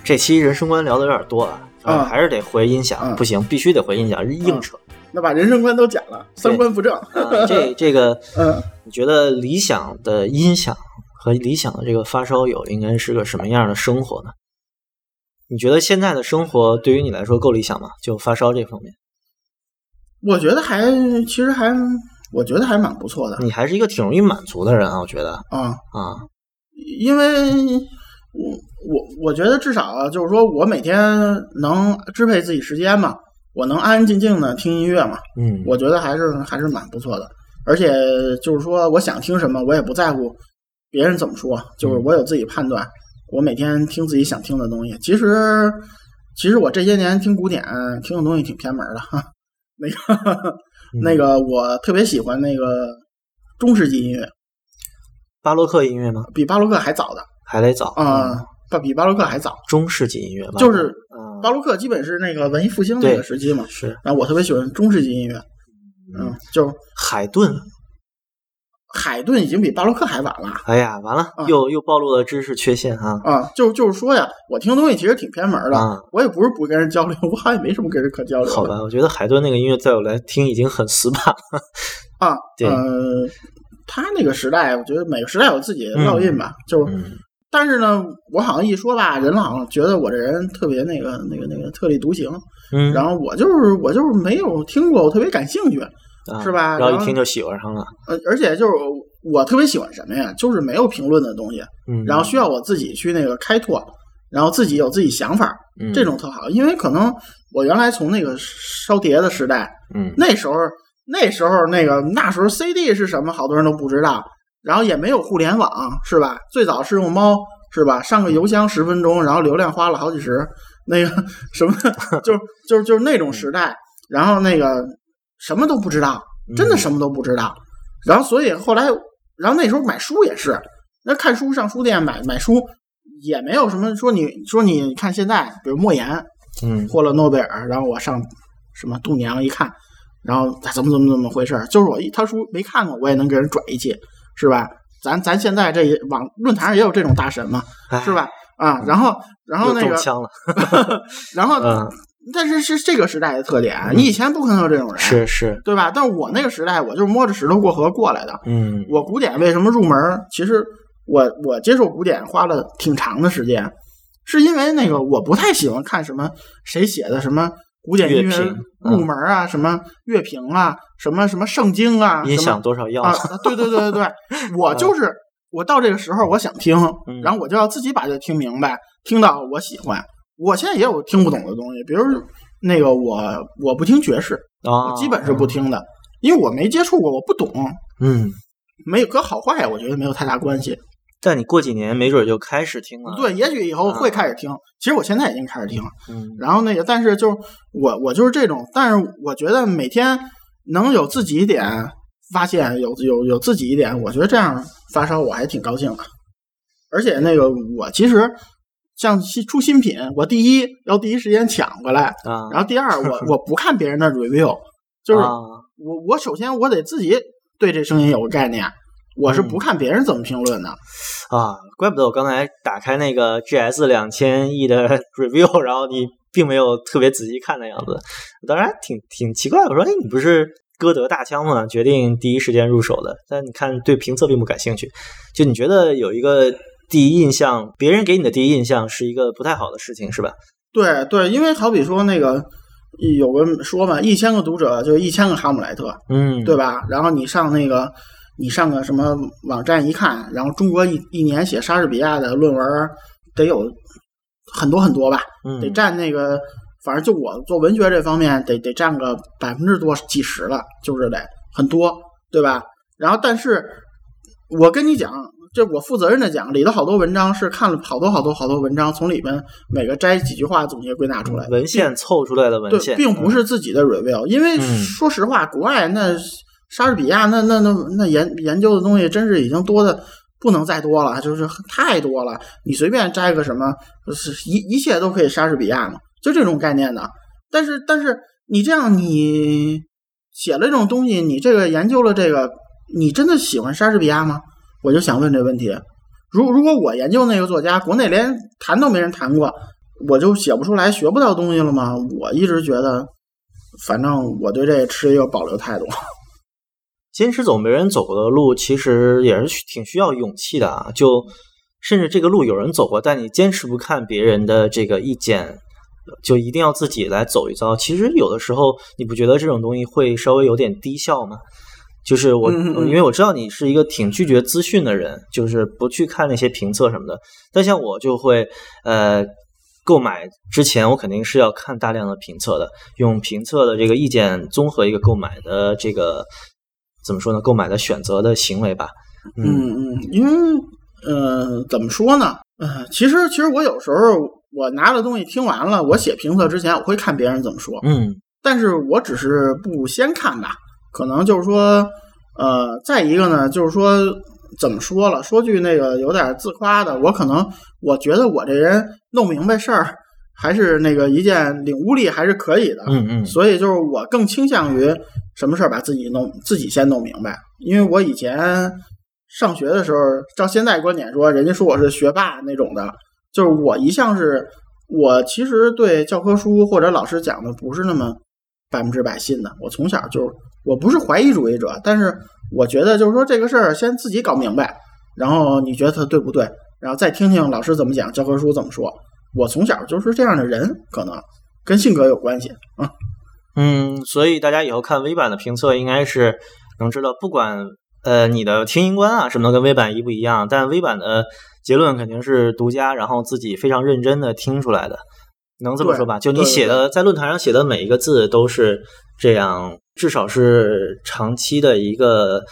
这期人生观聊的有点多啊，嗯还是得回音响，嗯不行，必须得回音响，硬扯。那把人生观都讲了，三观不正。啊，这 [LAUGHS] 这个，嗯，你觉得理想的音响和理想的这个发烧友应该是个什么样的生活呢？你觉得现在的生活对于你来说够理想吗？就发烧这方面，我觉得还其实还，我觉得还蛮不错的你还是一个挺容易满足的人啊，我觉得啊。啊，因为我我我觉得至少啊就是说我每天能支配自己时间嘛，我能安安静静的听音乐嘛，嗯，我觉得还是还是蛮不错的。而且就是说，我想听什么，我也不在乎别人怎么说，就是我有自己判断。我每天听自己想听的东西。其实，其实我这些年听古典听的东西挺偏门的哈。那个那个，我特别喜欢那个中世纪音乐，巴洛克音乐吗？比巴洛克还早的还得早啊，不比巴洛克还早。中世纪音乐吧，就是啊，巴洛克基本是那个文艺复兴那个时期嘛，是然后我特别喜欢中世纪音乐，嗯，就海顿。海顿已经比巴洛克还晚了哎呀，完了，啊又又暴露了知识缺陷哈。啊，就就是说呀，我听东西其实挺偏门的，啊我也不是不跟人交流，我好像也没什么跟人可交流。好吧，我觉得海顿那个音乐在我来听已经很死板了。啊，对呃，他那个时代，我觉得每个时代有自己的烙印吧，就但是呢，我好像一说吧，人好像觉得我这人特别那个那个那个特立独行，嗯，然后我就是我就是没有听过，我特别感兴趣，啊是吧然后然后一听就喜欢上了。呃，而且就是我特别喜欢什么呀，就是没有评论的东西，嗯，然后需要我自己去那个开拓，然后自己有自己想法，嗯。这种特好，因为可能我原来从那个烧碟的时代，嗯。那时候那时候那个那时候 CD 是什么，好多人都不知道，然后也没有互联网，是吧？最早是用猫，是吧？上个邮箱十分钟，然后流量花了好几十，那个什么，就是就是就是那种时代，然后那个什么都不知道，真的什么都不知道，然后所以后来，然后那时候买书也是，那看书上书店买买书。也没有什么说你说你看现在，比如莫言嗯获了诺贝尔，然后我上什么度娘一看，然后他怎么怎么怎么回事，就是我一他书没看过，我也能给人拽一气，是吧？咱咱现在这也网论坛上也有这种大神嘛，哎是吧？啊，然后然后那个。然后、嗯，但是是这个时代的特点，你以前不可能有这种人，是是，对吧？但是我那个时代，我就是摸着石头过河过来的。嗯我古典为什么入门？其实我我接受古典花了挺长的时间，是因为那个我不太喜欢看什么谁写的什么古典音乐入门啊，什么乐评啊，什么什么圣经啊，音响多少要啊，对对对对对，[LAUGHS] 我就是我到这个时候我想听，嗯然后我就要自己把这听明白，听到我喜欢。我现在也有听不懂的东西，比如那个我我不听爵士，啊，我基本是不听的，因为我没接触过，我不懂。嗯。没有跟好坏，我觉得没有太大关系。但你过几年没准就开始听了。，对，也许以后会开始听。其实我现在已经开始听了。嗯然后那个，但是就是我我就是这种，但是我觉得每天能有自己一点发现，有有有自己一点，我觉得这样发烧我还挺高兴的。而且那个我其实像新出新品，我第一要第一时间抢过来，啊，然后第二我 [LAUGHS] 我不看别人的 review，就是啊我我首先我得自己对这声音有个概念，我是嗯不看别人怎么评论的。啊，怪不得我刚才打开那个 GS 两千亿的 [LAUGHS] review，然后你并没有特别仔细看的样子，当然挺挺奇怪。我说，哎，你不是歌德大枪吗？决定第一时间入手的，但你看对评测并不感兴趣。就你觉得有一个第一印象，别人给你的第一印象是一个不太好的事情，是吧？对对，因为好比说那个有个说嘛，一千个读者就一千个哈姆莱特，嗯，对吧？然后你上那个你上个什么网站一看，然后中国一一年写莎士比亚的论文得有很多很多吧，嗯，得占那个，反正就我做文学这方面得得占个百分之多几十了，就是得很多，对吧？然后但是我跟你讲。这我负责任的讲，里头好多文章是看了好多好多好多文章，从里边每个摘几句话总结归纳出来的文献凑出来的文对，献，并不是自己的 review，因为嗯说实话，国外那莎士比亚那那那那研研究的东西，真是已经多的不能再多了，就是太多了。你随便摘个什么，是一一切都可以莎士比亚嘛，就这种概念的。但是但是你这样，你写了这种东西，你这个研究了这个，你真的喜欢莎士比亚吗？我就想问这问题。如如果我研究那个作家，国内连谈都没人谈过，我就写不出来、学不到东西了吗？我一直觉得，反正我对这持一个保留态度。坚持走没人走过的路，其实也是挺需要勇气的啊。就甚至这个路有人走过，但你坚持不看别人的这个意见，就一定要自己来走一遭。其实有的时候，你不觉得这种东西会稍微有点低效吗？就是我，因为我知道你是一个挺拒绝资讯的人，就是不去看那些评测什么的。但像我就会，呃，购买之前我肯定是要看大量的评测的，用评测的这个意见综合一个购买的这个怎么说呢？购买的选择的行为吧。嗯嗯嗯，因为呃，怎么说呢？呃，其实其实我有时候我拿了东西听完了，我写评测之前我会看别人怎么说，嗯但是我只是不先看吧，可能就是说，呃，再一个呢，就是说怎么说了，说句那个有点自夸的，我可能我觉得我这人弄明白事儿，还是那个一件领悟力还是可以的，嗯嗯。所以就是我更倾向于什么事儿把自己弄自己先弄明白，因为我以前上学的时候，照现在观点说，人家说我是学霸那种的，就是我一向是我其实对教科书或者老师讲的不是那么百分之百信的，我从小就我不是怀疑主义者，但是我觉得就是说这个事儿先自己搞明白，然后你觉得它对不对，然后再听听老师怎么讲，教科书怎么说。我从小就是这样的人，可能跟性格有关系啊。嗯，所以大家以后看微版的评测，应该是能知道，不管呃你的听音观啊什么的跟微版一不一样，但微版的结论肯定是独家，然后自己非常认真的听出来的，能这么说吧？就你写的在论坛上写的每一个字都是这样，至少是长期的一个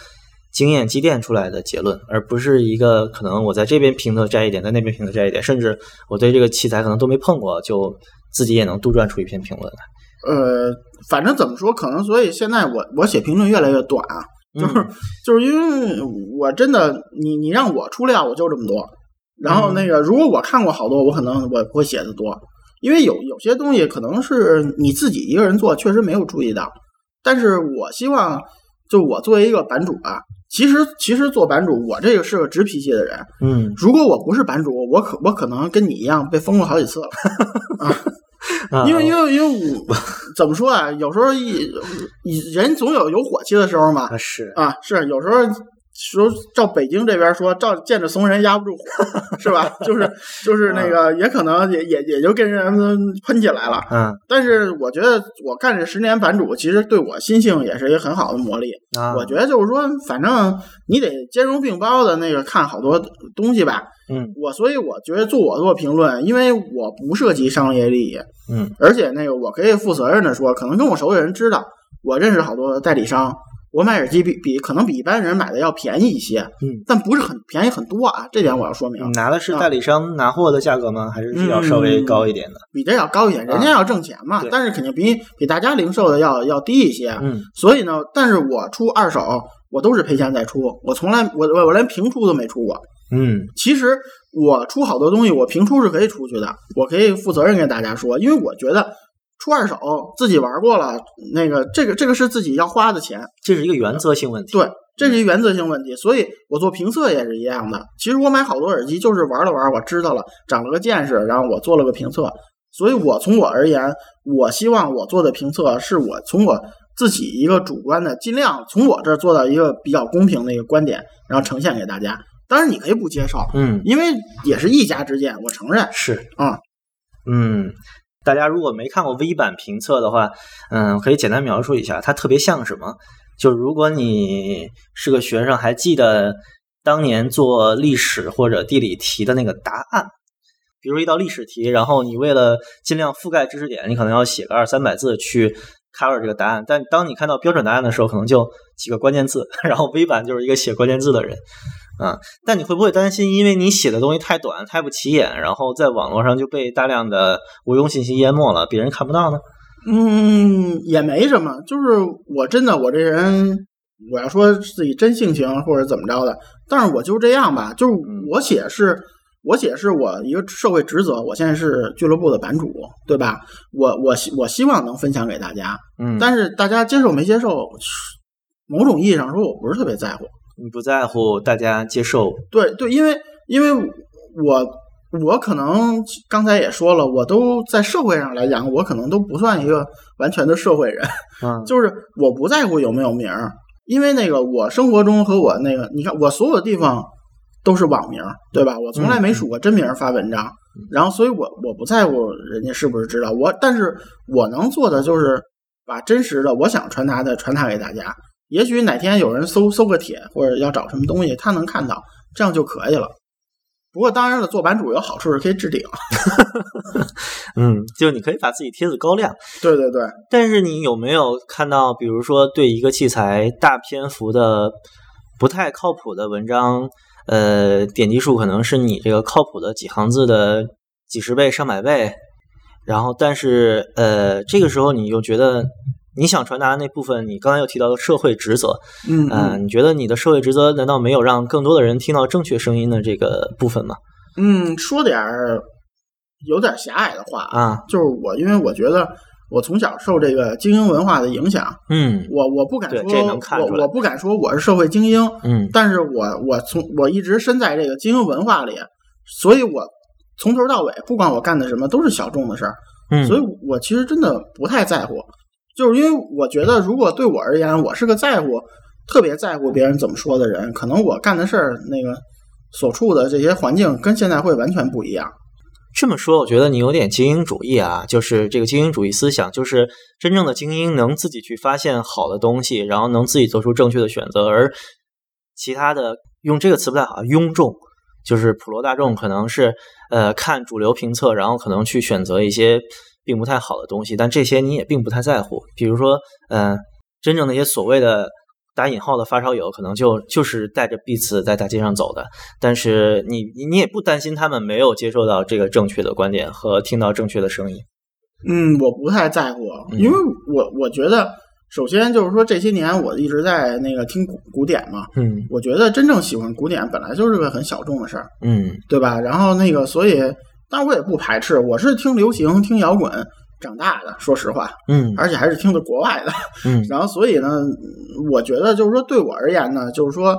经验积淀出来的结论，而不是一个可能我在这边评测摘一点，在那边评测摘一点，甚至我对这个器材可能都没碰过，就自己也能杜撰出一篇评论来。呃，反正怎么说，可能所以现在我我写评论越来越短啊，就是、嗯。就是因为我真的你你让我出料我就这么多，然后嗯那个如果我看过好多，我可能我不会写的多，因为有有些东西可能是你自己一个人做确实没有注意到，但是我希望就我作为一个版主啊，其实其实做版主我这个是个直脾气的人，嗯，如果我不是版主，我可我可能跟你一样被封了好几次了。[LAUGHS] 啊因为因为因为我 [LAUGHS] 怎么说啊？有时候一一人总有有火气的时候嘛。啊是啊，是有时候说照北京这边说，照见着怂人压不住火，是吧？[LAUGHS] 就是就是那个，也可能也也也就跟人喷起来了。嗯但是我觉得我干这十年版主，其实对我心性也是一个很好的磨砺。啊，我觉得就是说，反正你得兼容并包的那个看好多东西吧。嗯我所以我觉得做我做评论，因为我不涉及商业利益，嗯而且那个我可以负责任的说，可能跟我熟的人知道，我认识好多代理商，我买耳机比比可能比一般人买的要便宜一些，嗯，但不是很便宜很多啊，这点我要说明你，拿的是代理商拿货的价格吗？还是要稍嗯微高一点的？比这要高一点，人家要挣钱嘛，啊但是肯定比比大家零售的要要低一些，嗯所以呢，但是我出二手，我都是赔钱再出，我从来我我我连平出都没出过。嗯其实我出好多东西，我平出是可以出去的，我可以负责任跟大家说，因为我觉得出二手自己玩过了，那个这个这个是自己要花的钱，这是一个原则性问题。对，这是一原则性问题，所以我做评测也是一样的。其实我买好多耳机就是玩了玩，我知道了，长了个见识，然后我做了个评测。所以我从我而言，我希望我做的评测是我从我自己一个主观的，尽量从我这儿做到一个比较公平的一个观点，然后呈现给大家。当然你可以不接受，嗯，因为也是一家之见，我承认。是啊，嗯，大家如果没看过 V 版评测的话，嗯，可以简单描述一下，它特别像什么？就如果你是个学生，还记得当年做历史或者地理题的那个答案，比如一道历史题，然后你为了尽量覆盖知识点，你可能要写个二三百字去 cover 这个答案，但当你看到标准答案的时候，可能就几个关键字，[LAUGHS] 然后 V 版就是一个写关键字的人。啊，但你会不会担心，因为你写的东西太短、太不起眼，然后在网络上就被大量的无用信息淹没了，别人看不到呢？嗯，也没什么，就是我真的我这人，我要说自己真性情或者怎么着的，但是我就这样吧，就是我写是，我写是我一个社会职责，我现在是俱乐部的版主，对吧？我我希我希望能分享给大家，嗯，但是大家接受没接受，某种意义上说，我不是特别在乎。你不在乎大家接受，对对，因为因为我我可能刚才也说了，我都在社会上来讲，我可能都不算一个完全的社会人，[LAUGHS] 嗯，就是我不在乎有没有名儿，因为那个我生活中和我那个，你看我所有的地方都是网名，对吧？我从来没署过真名发文章，然后所以我我不在乎人家是不是知道我，但是我能做的就是把真实的我想传达的传达给大家。也许哪天有人搜搜个帖或者要找什么东西，他能看到，这样就可以了。不过当然了，做版主有好处是可以置顶。[LAUGHS] 嗯，就你可以把自己帖子高亮，对对对，但是你有没有看到，比如说对一个器材大篇幅的不太靠谱的文章，呃，点击数可能是你这个靠谱的几行字的几十倍、上百倍，然后但是呃，这个时候你又觉得你想传达的那部分，你刚才又提到的社会职责，嗯呃，你觉得你的社会职责难道没有让更多的人听到正确声音的这个部分吗？嗯，说点儿有点狭隘的话啊，就是我，因为我觉得我从小受这个精英文化的影响，嗯。我我不敢说，这能看我我不敢说我是社会精英，嗯。但是我我从我一直身在这个精英文化里，所以我从头到尾，不管我干的什么，都是小众的事儿，嗯，所以我其实真的不太在乎，就是因为我觉得，如果对我而言，我是个在乎、特别在乎别人怎么说的人，可能我干的事儿那个所处的这些环境跟现在会完全不一样。这么说，我觉得你有点精英主义啊，就是这个精英主义思想，就是真正的精英能自己去发现好的东西，然后能自己做出正确的选择，而其他的用这个词不太好，庸众就是普罗大众，可能是呃看主流评测，然后可能去选择一些并不太好的东西，但这些你也并不太在乎。比如说，呃，真正那些所谓的打引号的发烧友，可能就就是带着 Beats 在大街上走的，但是你你你也不担心他们没有接受到这个正确的观点和听到正确的声音。嗯，我不太在乎，嗯因为我我觉得，首先就是说这些年我一直在那个听古古典嘛，嗯我觉得真正喜欢古典本来就是个很小众的事儿，嗯对吧？然后那个，所以，但我也不排斥，我是听流行、听摇滚长大的，说实话，嗯而且还是听的国外的。嗯 [LAUGHS] 然后，所以呢，我觉得就是说，对我而言呢，就是说，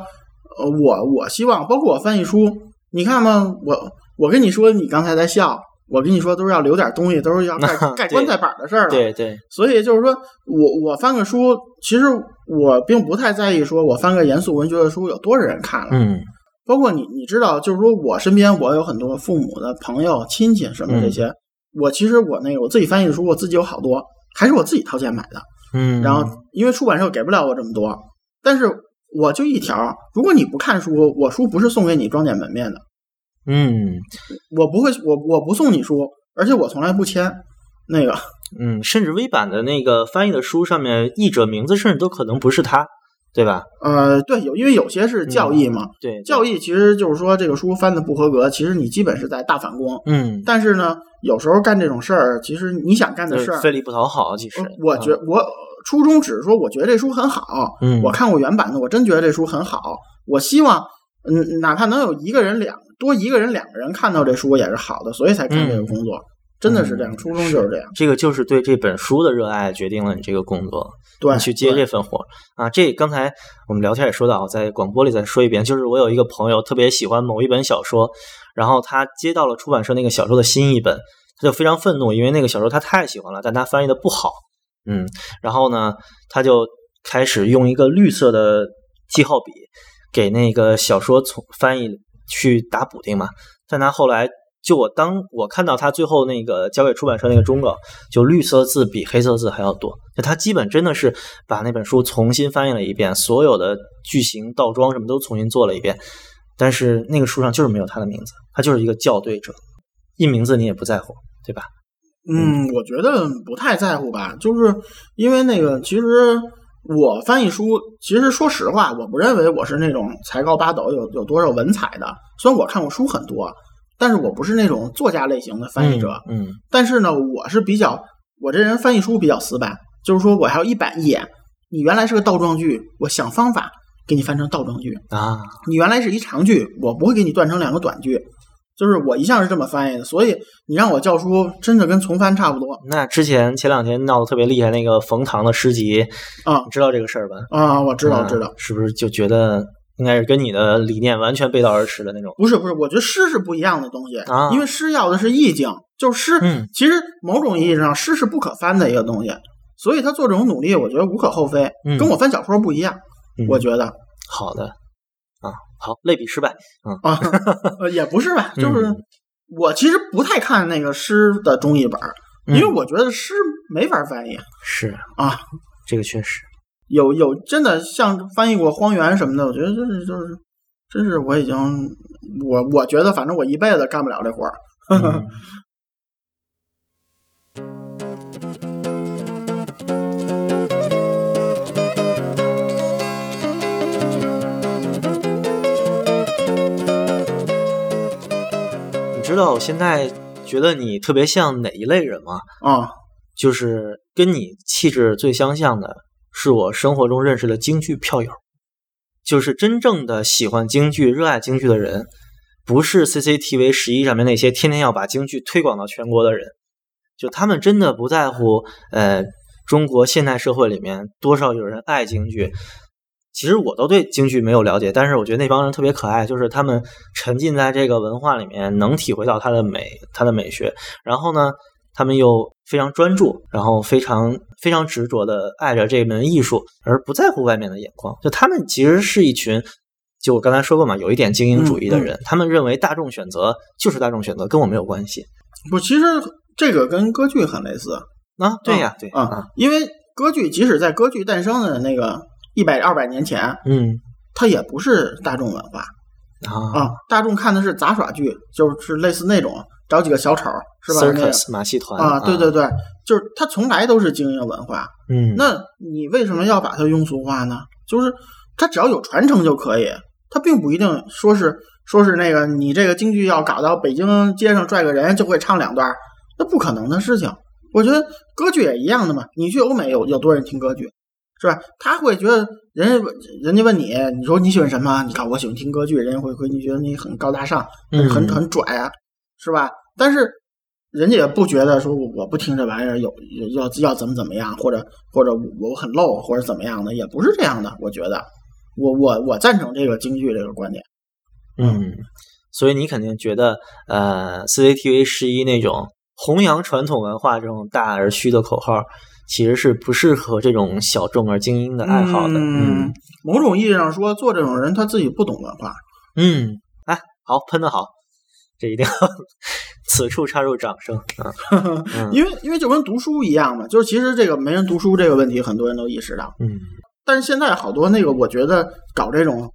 呃，我我希望，包括我翻译书，你看嘛，我我跟你说，你刚才在笑，我跟你说都是要留点东西，都是要盖 [LAUGHS] 盖棺材板的事儿了。对对，所以就是说我我翻个书，其实我并不太在意，说我翻个严肃文学的书有多少人看了。嗯包括你，你知道，就是说我身边我有很多父母的朋友、亲戚什么这些，我其实我那个我自己翻译的书，我自己有好多，还是我自己掏钱买的。嗯，然后因为出版社给不了我这么多，但是我就一条，如果你不看书，我书不是送给你装点门面的，嗯我不会，我我不送你书，而且我从来不签那个。嗯，甚至微版的那个翻译的书上面，译者名字甚至都可能不是他，对吧？呃，对，有因为有些是教义嘛，对，教义其实就是说这个书翻的不合格，其实你基本是在大反攻。嗯，但是呢，有时候干这种事儿，其实你想干的事儿，费力不讨好，其实呃我觉我初衷只是说，我觉得这书很好，嗯我看过原版的，我真觉得这书很好。我希望，嗯，哪怕能有一个人两多一个人两个人看到这书也是好的，所以才干这个工作，真的是这样，初衷就是这样。这个就是对这本书的热爱决定了你这个工作。对，你去接这份活啊。这刚才我们聊天也说到，在广播里再说一遍，就是我有一个朋友特别喜欢某一本小说，然后他接到了出版社那个小说的新译本，他就非常愤怒，因为那个小说他太喜欢了，但他翻译的不好。嗯，然后呢，他就开始用一个绿色的记号笔给那个小说从翻译去打补丁嘛。但他后来就我当我看到他最后那个交给出版社那个忠告，就绿色字比黑色字还要多。就他基本真的是把那本书重新翻译了一遍，所有的句型、倒装什么都重新做了一遍。但是那个书上就是没有他的名字，他就是一个校对者，印名字你也不在乎，对吧？嗯，我觉得不太在乎吧，就是因为那个，其实我翻译书，其实说实话，我不认为我是那种才高八斗、有有多少文采的。虽然我看过书很多，但是我不是那种作家类型的翻译者。嗯，但是呢，我是比较，我这人翻译书比较死板，就是说我还有一板一眼。你原来是个倒装句，我想方法给你翻成倒装句；嗯啊，你原来是一长句，我不会给你断成两个短句。就是我一向是这么翻译的，所以你让我教书，真的跟从翻差不多那之前前两天闹得特别厉害那个冯唐的诗集，啊你知道这个事儿吧？啊！我知道，嗯知道。是不是就觉得应该是跟你的理念完全背道而驰的那种。不是不是，我觉得诗是不一样的东西，啊因为诗要的是意境，就是诗，嗯其实某种意义上诗是不可翻的一个东西，所以他做这种努力，我觉得无可厚非，嗯跟我翻小说不一样，嗯我觉得好的啊，好，类比失败。啊，呃也不是吧，[LAUGHS] 就是嗯我其实不太看那个诗的中译本，因为嗯我觉得诗没法翻译是啊，这个确实。有有真的像翻译过《荒原》什么的，我觉得就是就是，真是我已经我我觉得反正我一辈子干不了这活儿。嗯 [LAUGHS] 你知道我现在觉得你特别像哪一类人吗？啊，就是跟你气质最相像的，是我生活中认识的京剧票友，就是真正的喜欢京剧、热爱京剧的人，不是 CCTV 十一上面那些天天要把京剧推广到全国的人，就他们真的不在乎，呃，中国现代社会里面多少有人爱京剧。其实我都对京剧没有了解，但是我觉得那帮人特别可爱，就是他们沉浸在这个文化里面，能体会到它的美、它的美学。然后呢，他们又非常专注，然后非常非常执着的爱着这门艺术，而不在乎外面的眼光。就他们其实是一群，就我刚才说过嘛，有一点精英主义的人，他们认为大众选择就是大众选择，跟我没有关系不，其实这个跟歌剧很类似啊。对呀，对啊，因为歌剧即使在歌剧诞生的那个一百二百年前，嗯它也不是大众文化啊啊，大众看的是杂耍剧，就是类似那种找几个小丑是吧？那个，circus 马戏团啊，对对，对，就是它从来都是精英文化。嗯，那你为什么要把它庸俗化呢？就是它只要有传承就可以，它并不一定说是说是那个你这个京剧要搞到北京街上拽个人就会唱两段，那不可能的事情。我觉得歌剧也一样的嘛，你去欧美有有多少人听歌剧，是吧？他会觉得人家人家问你，你说你喜欢什么？你看我喜欢听歌剧，人家会会你觉得你很高大上，很很拽啊，是吧？但是人家也不觉得说我我不听这玩意儿有有要要怎么怎么样，或者或者我很 low 或者怎么样的，也不是这样的。我觉得，我我我赞成这个京剧这个观点。嗯，所以你肯定觉得，呃，CCTV 十一那种弘扬传统文化这种大而虚的口号，其实是不适合这种小众而精英的爱好的。嗯，某种意义上说，做这种人他自己不懂文化。嗯，哎，好，喷的好，这一定要 [LAUGHS] 此处插入掌声啊！嗯 [LAUGHS] 因为因为就跟读书一样嘛，就是其实这个没人读书这个问题，很多人都意识到。嗯但是现在好多那个，我觉得搞这种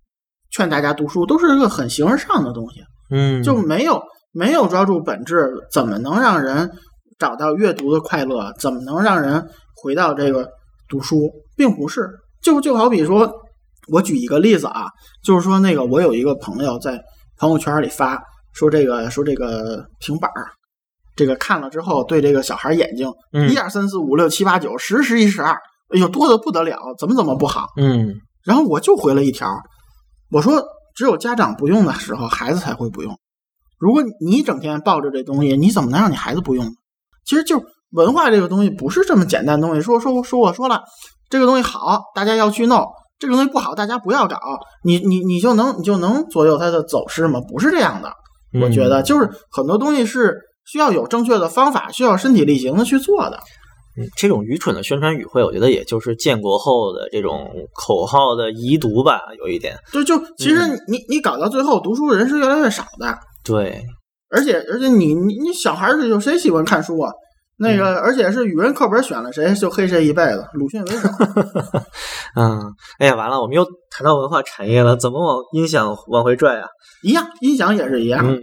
劝大家读书，都是一个很形而上的东西。嗯，就没有没有抓住本质，怎么能让人找到阅读的快乐？怎么能让人回到这个读书？并不是，就就好比说，我举一个例子啊，就是说那个我有一个朋友在朋友圈里发说这个说这个平板儿，这个看了之后对这个小孩眼睛嗯一二三四五六七八九十十一十二，哎呦多的不得了，怎么怎么不好？嗯然后我就回了一条，我说只有家长不用的时候，孩子才会不用。如果你整天抱着这东西，你怎么能让你孩子不用呢？其实就文化这个东西不是这么简单的东西。说说说我说了，这个东西好，大家要去弄；这个东西不好，大家不要搞。你你你就能你就能左右它的走势吗？不是这样的。我觉得就是很多东西是需要有正确的方法，需要身体力行的去做的。嗯，这种愚蠢的宣传语汇，我觉得也就是建国后的这种口号的遗毒吧，有一点。就就其实你你搞到最后，读书人是越来越少的。对，而且而且你你你小孩儿是有谁喜欢看书啊？那个，而且是语文课本选了谁就黑谁一辈子，鲁迅为首。[LAUGHS] 嗯，哎呀，完了，我们又谈到文化产业了，怎么往音响往回拽啊？一样，音响也是一样，嗯，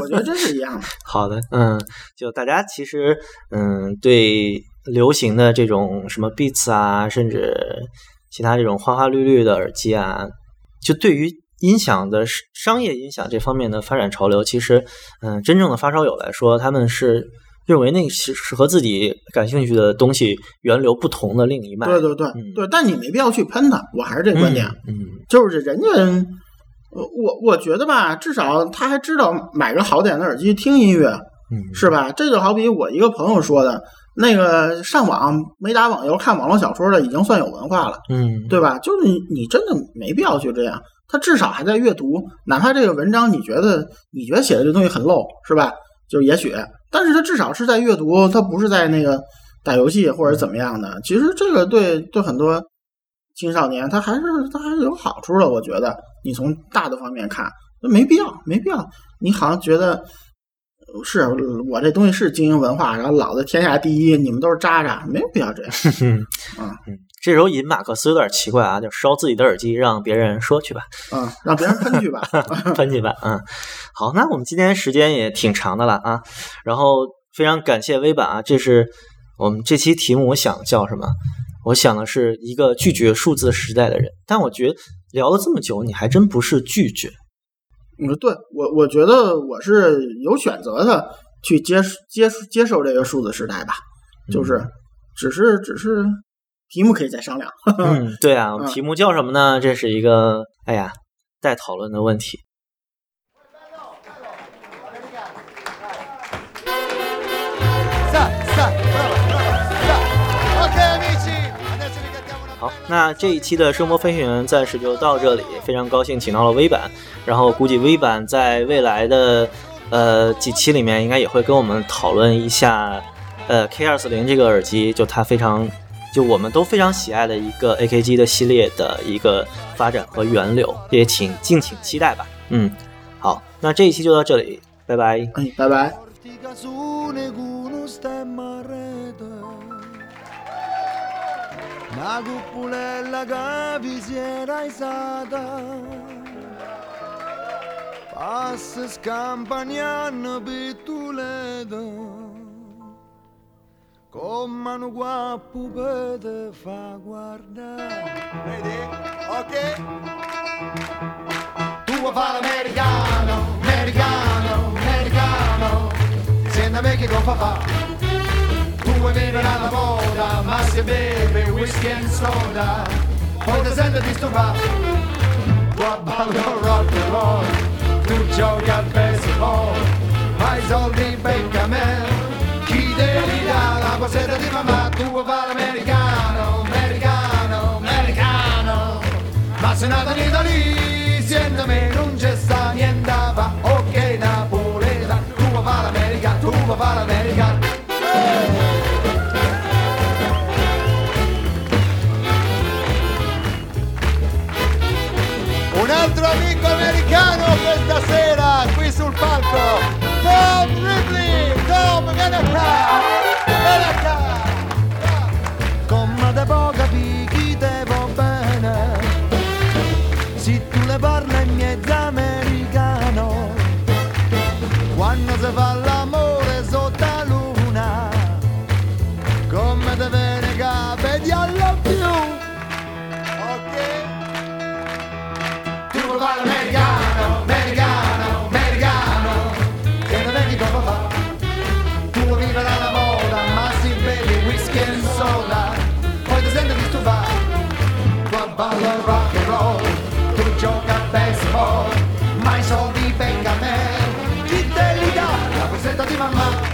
我觉得真是一样的。[LAUGHS] 好的，嗯，就大家其实，嗯，对流行的这种什么 Beats 啊，甚至其他这种花花绿绿的耳机啊，就对于音响的商业音响这方面的发展潮流，其实，嗯，真正的发烧友来说，他们是认为那是是和自己感兴趣的东西源流不同的另一脉。对对对、嗯对，但你没必要去喷他，我还是这观点，嗯，嗯就是人家，呃我我觉得吧，至少他还知道买个好点的耳机听音乐，嗯，是吧？这就好比我一个朋友说的，那个上网没打网游看网络小说的已经算有文化了，嗯，对吧？就是你你真的没必要去这样，他至少还在阅读，哪怕这个文章你觉得你觉得写的这东西很 low，是吧？就也许，但是他至少是在阅读，他不是在那个打游戏或者怎么样的。其实这个对对很多青少年，他还是他还是有好处的。我觉得你从大的方面看，没必要，没必要。你好像觉得是我这东西是精英文化，然后老子天下第一，你们都是渣渣，没有必要这样。[LAUGHS] 嗯这时候引马克思有点奇怪啊，就烧自己的耳机，让别人说去吧，嗯，让别人喷去吧。[LAUGHS] 喷去吧。嗯，好，那我们今天时间也挺长的了啊，然后非常感谢微版啊，这是我们这期题目，我想叫什么？我想的是一个拒绝数字时代的人，但我觉得聊了这么久，你还真不是拒绝。嗯，对我，我觉得我是有选择的去接接接受这个数字时代吧，就是只是只是题目可以再商量。嗯，[LAUGHS] 对啊，嗯题目叫什么呢？这是一个哎呀待讨论的问题。好，那这一期的声波飞行员暂时就到这里，非常高兴请到了微版，然后估计微版在未来的呃几期里面应该也会跟我们讨论一下呃 K 二四零这个耳机，就它非常就我们都非常喜爱的一个 AKG 的系列的一个发展和源流，也请敬请期待吧。嗯，好，那这一期就到这里，拜拜。哎，拜拜。Portica su uno stemma a rete Una cuppulella che vi si era isata Passa scampagnando pittulete Come un guappo per fa guardare Vedi? Ok? Tu vuoi fare l'americano, americano, americano Siendo vecchi con papà Tu vuoi vivere alla moda, ma se beve whisky and soda Poi ti senti disturbato ballare rock and roll Tu giochi al baseball Hai soldi becca me Chi te seta di mamma tua vale americano, americano, americano. Ma se nata in Italia, siendo me non c'è sta niente, va ok napoletano, tua vale americano, tua vale americano. my mom.